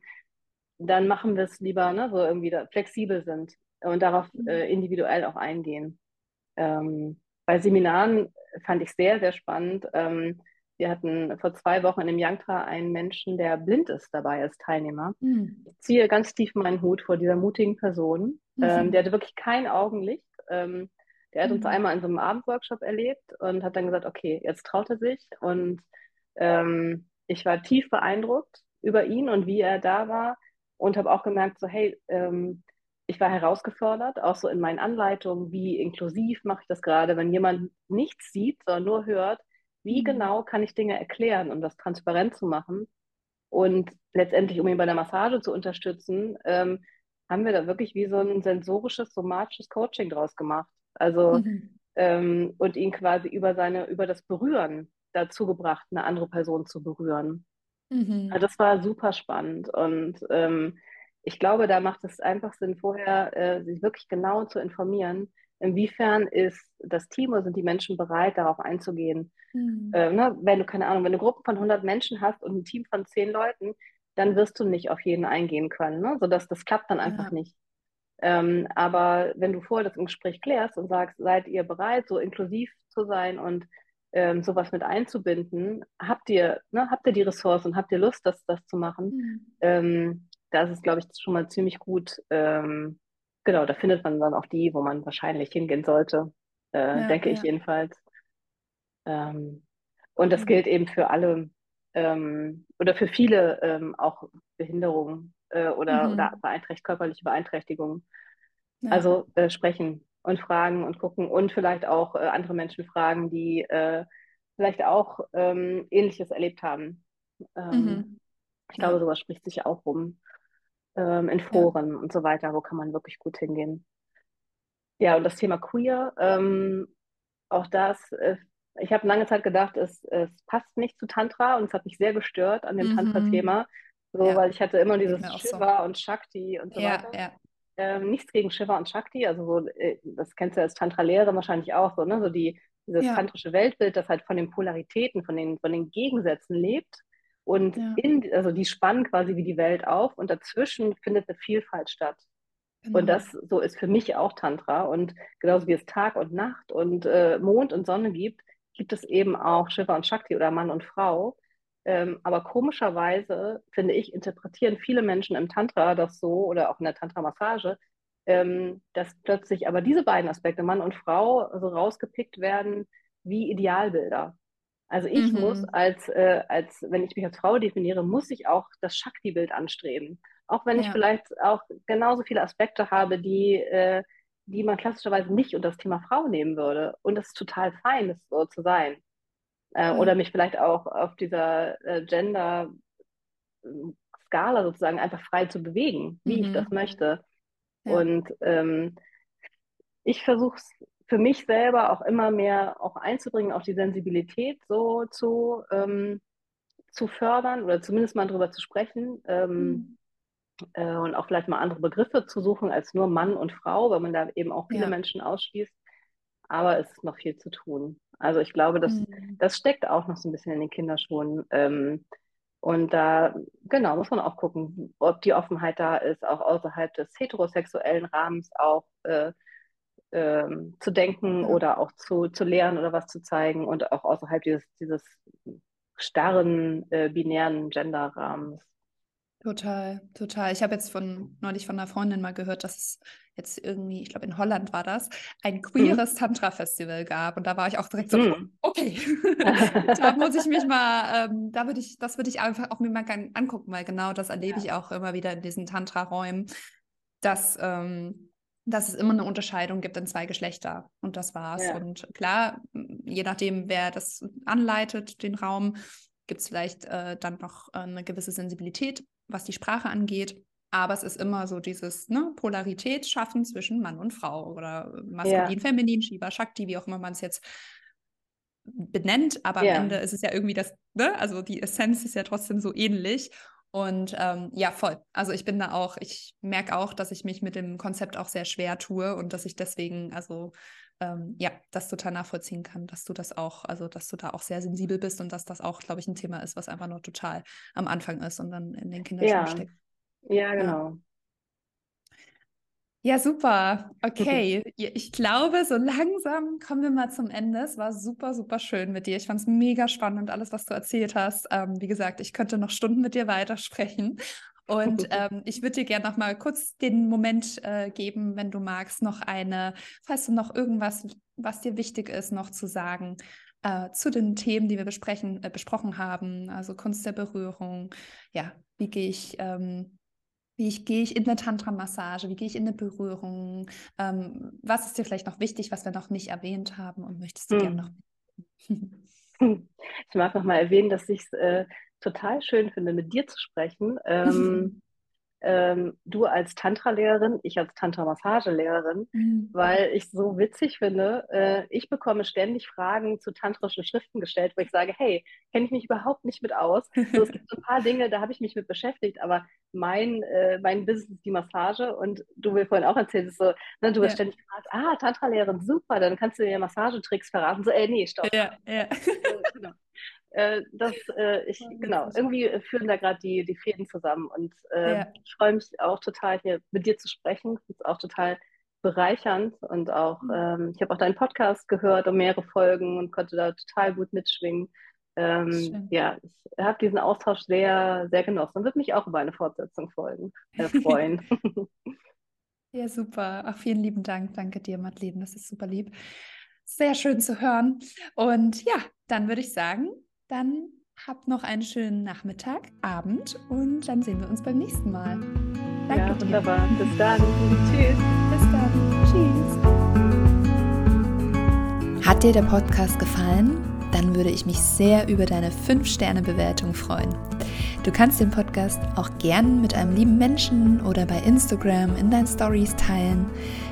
dann machen wir es lieber, ne, so irgendwie flexibel sind und darauf mhm. äh, individuell auch eingehen. Ähm, bei Seminaren fand ich sehr, sehr spannend. Ähm, wir hatten vor zwei Wochen im Yangtra einen Menschen, der blind ist dabei als Teilnehmer. Mhm. Ich ziehe ganz tief meinen Hut vor dieser mutigen Person. Ähm, mhm. der hatte wirklich kein Augenlicht. Ähm, der hat uns mhm. einmal in so einem Abendworkshop erlebt und hat dann gesagt, okay, jetzt traut er sich. Und ähm, ich war tief beeindruckt über ihn und wie er da war und habe auch gemerkt, so hey, ähm, ich war herausgefordert, auch so in meinen Anleitungen, wie inklusiv mache ich das gerade, wenn jemand nichts sieht, sondern nur hört, wie mhm. genau kann ich Dinge erklären, um das transparent zu machen. Und letztendlich, um ihn bei der Massage zu unterstützen, ähm, haben wir da wirklich wie so ein sensorisches, somatisches Coaching draus gemacht. Also mhm. ähm, und ihn quasi über seine, über das Berühren dazu gebracht, eine andere Person zu berühren. Mhm. Also das war super spannend und ähm, ich glaube, da macht es einfach Sinn, vorher äh, sich wirklich genau zu informieren, inwiefern ist das Team oder sind die Menschen bereit, darauf einzugehen. Mhm. Äh, ne? Wenn du, keine Ahnung, wenn du Gruppen von 100 Menschen hast und ein Team von 10 Leuten, dann wirst du nicht auf jeden eingehen können. Ne? Sodass das klappt dann einfach ja. nicht. Ähm, aber wenn du vorher das im Gespräch klärst und sagst, seid ihr bereit, so inklusiv zu sein und ähm, sowas mit einzubinden, habt ihr, ne, habt ihr die Ressourcen, habt ihr Lust, das, das zu machen? Mhm. Ähm, da ist es, glaube ich, schon mal ziemlich gut. Ähm, genau, da findet man dann auch die, wo man wahrscheinlich hingehen sollte, äh, ja, denke ja. ich jedenfalls. Ähm, und das mhm. gilt eben für alle ähm, oder für viele ähm, auch Behinderungen äh, oder, mhm. oder beeinträchtigt, körperliche Beeinträchtigungen. Ja. Also äh, sprechen und fragen und gucken und vielleicht auch äh, andere Menschen fragen, die äh, vielleicht auch ähm, Ähnliches erlebt haben. Ähm, mhm. Ich glaube, sowas spricht sich auch rum ähm, in Foren ja. und so weiter. Wo kann man wirklich gut hingehen? Ja, und das Thema Queer, ähm, auch das, äh, ich habe lange Zeit gedacht, es, es passt nicht zu Tantra und es hat mich sehr gestört an dem mhm. Tantra-Thema, so, ja. weil ich hatte immer dieses Shiva so. und Shakti und so ja, weiter. Ja. Ähm, nichts gegen Shiva und Shakti, also so, äh, das kennst du als Tantra-Lehre wahrscheinlich auch so, ne? So die, dieses ja. tantrische Weltbild, das halt von den Polaritäten, von den, von den Gegensätzen lebt. Und in, also die spannen quasi wie die Welt auf und dazwischen findet eine Vielfalt statt. Genau. Und das so ist für mich auch Tantra. Und genauso wie es Tag und Nacht und äh, Mond und Sonne gibt, gibt es eben auch Shiva und Shakti oder Mann und Frau. Ähm, aber komischerweise, finde ich, interpretieren viele Menschen im Tantra das so oder auch in der Tantra-Massage, ähm, dass plötzlich aber diese beiden Aspekte, Mann und Frau, so rausgepickt werden wie Idealbilder. Also ich mhm. muss als, äh, als, wenn ich mich als Frau definiere, muss ich auch das Shakti-Bild anstreben. Auch wenn ja. ich vielleicht auch genauso viele Aspekte habe, die, äh, die man klassischerweise nicht unter das Thema Frau nehmen würde. Und es ist total fein, das so zu sein. Äh, mhm. Oder mich vielleicht auch auf dieser äh, Gender-Skala sozusagen einfach frei zu bewegen, wie mhm. ich das möchte. Ja. Und ähm, ich versuche es für mich selber auch immer mehr auch einzubringen, auch die Sensibilität so zu, ähm, zu fördern oder zumindest mal darüber zu sprechen. Ähm, mhm. äh, und auch vielleicht mal andere Begriffe zu suchen als nur Mann und Frau, weil man da eben auch viele ja. Menschen ausschließt. Aber es ist noch viel zu tun. Also ich glaube, das, mhm. das steckt auch noch so ein bisschen in den Kinderschuhen. Ähm, und da, genau, muss man auch gucken, ob die Offenheit da ist, auch außerhalb des heterosexuellen Rahmens auch äh, ähm, zu denken ja. oder auch zu, zu lehren oder was zu zeigen und auch außerhalb dieses, dieses starren, äh, binären Genderrahmens. Total, total. Ich habe jetzt von neulich von einer Freundin mal gehört, dass es jetzt irgendwie, ich glaube in Holland war das, ein mhm. queeres mhm. Tantra-Festival gab. Und da war ich auch direkt so, mhm. okay, da muss ich mich mal, ähm, da würde ich, das würde ich einfach auch mir mal angucken, weil genau das erlebe ja. ich auch immer wieder in diesen Tantra-Räumen, dass, ähm, dass es immer eine Unterscheidung gibt in zwei Geschlechter. Und das war's. Ja. Und klar, je nachdem, wer das anleitet, den Raum, gibt es vielleicht äh, dann noch äh, eine gewisse Sensibilität was die Sprache angeht. Aber es ist immer so dieses ne, Polarität schaffen zwischen Mann und Frau oder maskulin, ja. feminin, Shiva, Shakti, wie auch immer man es jetzt benennt. Aber ja. am Ende ist es ja irgendwie das, ne? also die Essenz ist ja trotzdem so ähnlich. Und ähm, ja, voll. Also ich bin da auch, ich merke auch, dass ich mich mit dem Konzept auch sehr schwer tue und dass ich deswegen, also ähm, ja, das total nachvollziehen kann, dass du das auch, also dass du da auch sehr sensibel bist und dass das auch, glaube ich, ein Thema ist, was einfach noch total am Anfang ist und dann in den Kindern ja. steckt. Ja, genau. Ja, super. Okay. Ich glaube, so langsam kommen wir mal zum Ende. Es war super, super schön mit dir. Ich fand es mega spannend, alles, was du erzählt hast. Ähm, wie gesagt, ich könnte noch Stunden mit dir weitersprechen. Und ähm, ich würde dir gerne noch mal kurz den Moment äh, geben, wenn du magst, noch eine, falls du noch irgendwas, was dir wichtig ist, noch zu sagen äh, zu den Themen, die wir besprechen, äh, besprochen haben, also Kunst der Berührung. Ja, wie gehe ich ähm, wie ich, gehe ich in eine Tantra-Massage? Wie gehe ich in eine Berührung? Ähm, was ist dir vielleicht noch wichtig, was wir noch nicht erwähnt haben und möchtest du hm. gerne noch? ich mag noch mal erwähnen, dass ich es äh, total schön finde, mit dir zu sprechen. Ähm, ähm, du als Tantra-Lehrerin, ich als Tantra-Massagelehrerin, mhm. weil ich so witzig finde, äh, ich bekomme ständig Fragen zu tantrischen Schriften gestellt, wo ich sage, hey, kenne ich mich überhaupt nicht mit aus. So, es gibt so ein paar Dinge, da habe ich mich mit beschäftigt, aber mein, äh, mein Business ist die Massage und du mir vorhin auch erzählt, ist so, ne, du wirst ja. ständig gefragt, ah, Tantra-Lehrerin, super, dann kannst du dir Massagetricks verraten. So, ey, nee, stopp. Ja, ja. Äh, genau äh, das, äh, ich, genau, irgendwie führen da gerade die, die Fäden zusammen. Und äh, ja. ich freue mich auch total, hier mit dir zu sprechen. Das ist auch total bereichernd. Und auch, mhm. ähm, ich habe auch deinen Podcast gehört um mehrere Folgen und konnte da total gut mitschwingen. Ähm, ja, ich habe diesen Austausch sehr, sehr genossen und würde mich auch über eine Fortsetzung folgen, äh, freuen. ja, super. Auch vielen lieben Dank. Danke dir, Madeleine. Das ist super lieb. Sehr schön zu hören. Und ja, dann würde ich sagen, dann habt noch einen schönen Nachmittag, Abend und dann sehen wir uns beim nächsten Mal. Danke ja, wunderbar. Dir. Bis dann. Tschüss. Bis dann. Tschüss. Hat dir der Podcast gefallen? Dann würde ich mich sehr über deine 5-Sterne-Bewertung freuen. Du kannst den Podcast auch gern mit einem lieben Menschen oder bei Instagram in deinen Stories teilen.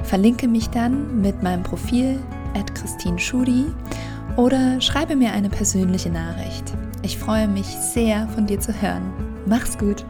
Verlinke mich dann mit meinem Profil at Christine Schudi oder schreibe mir eine persönliche Nachricht. Ich freue mich sehr, von dir zu hören. Mach's gut!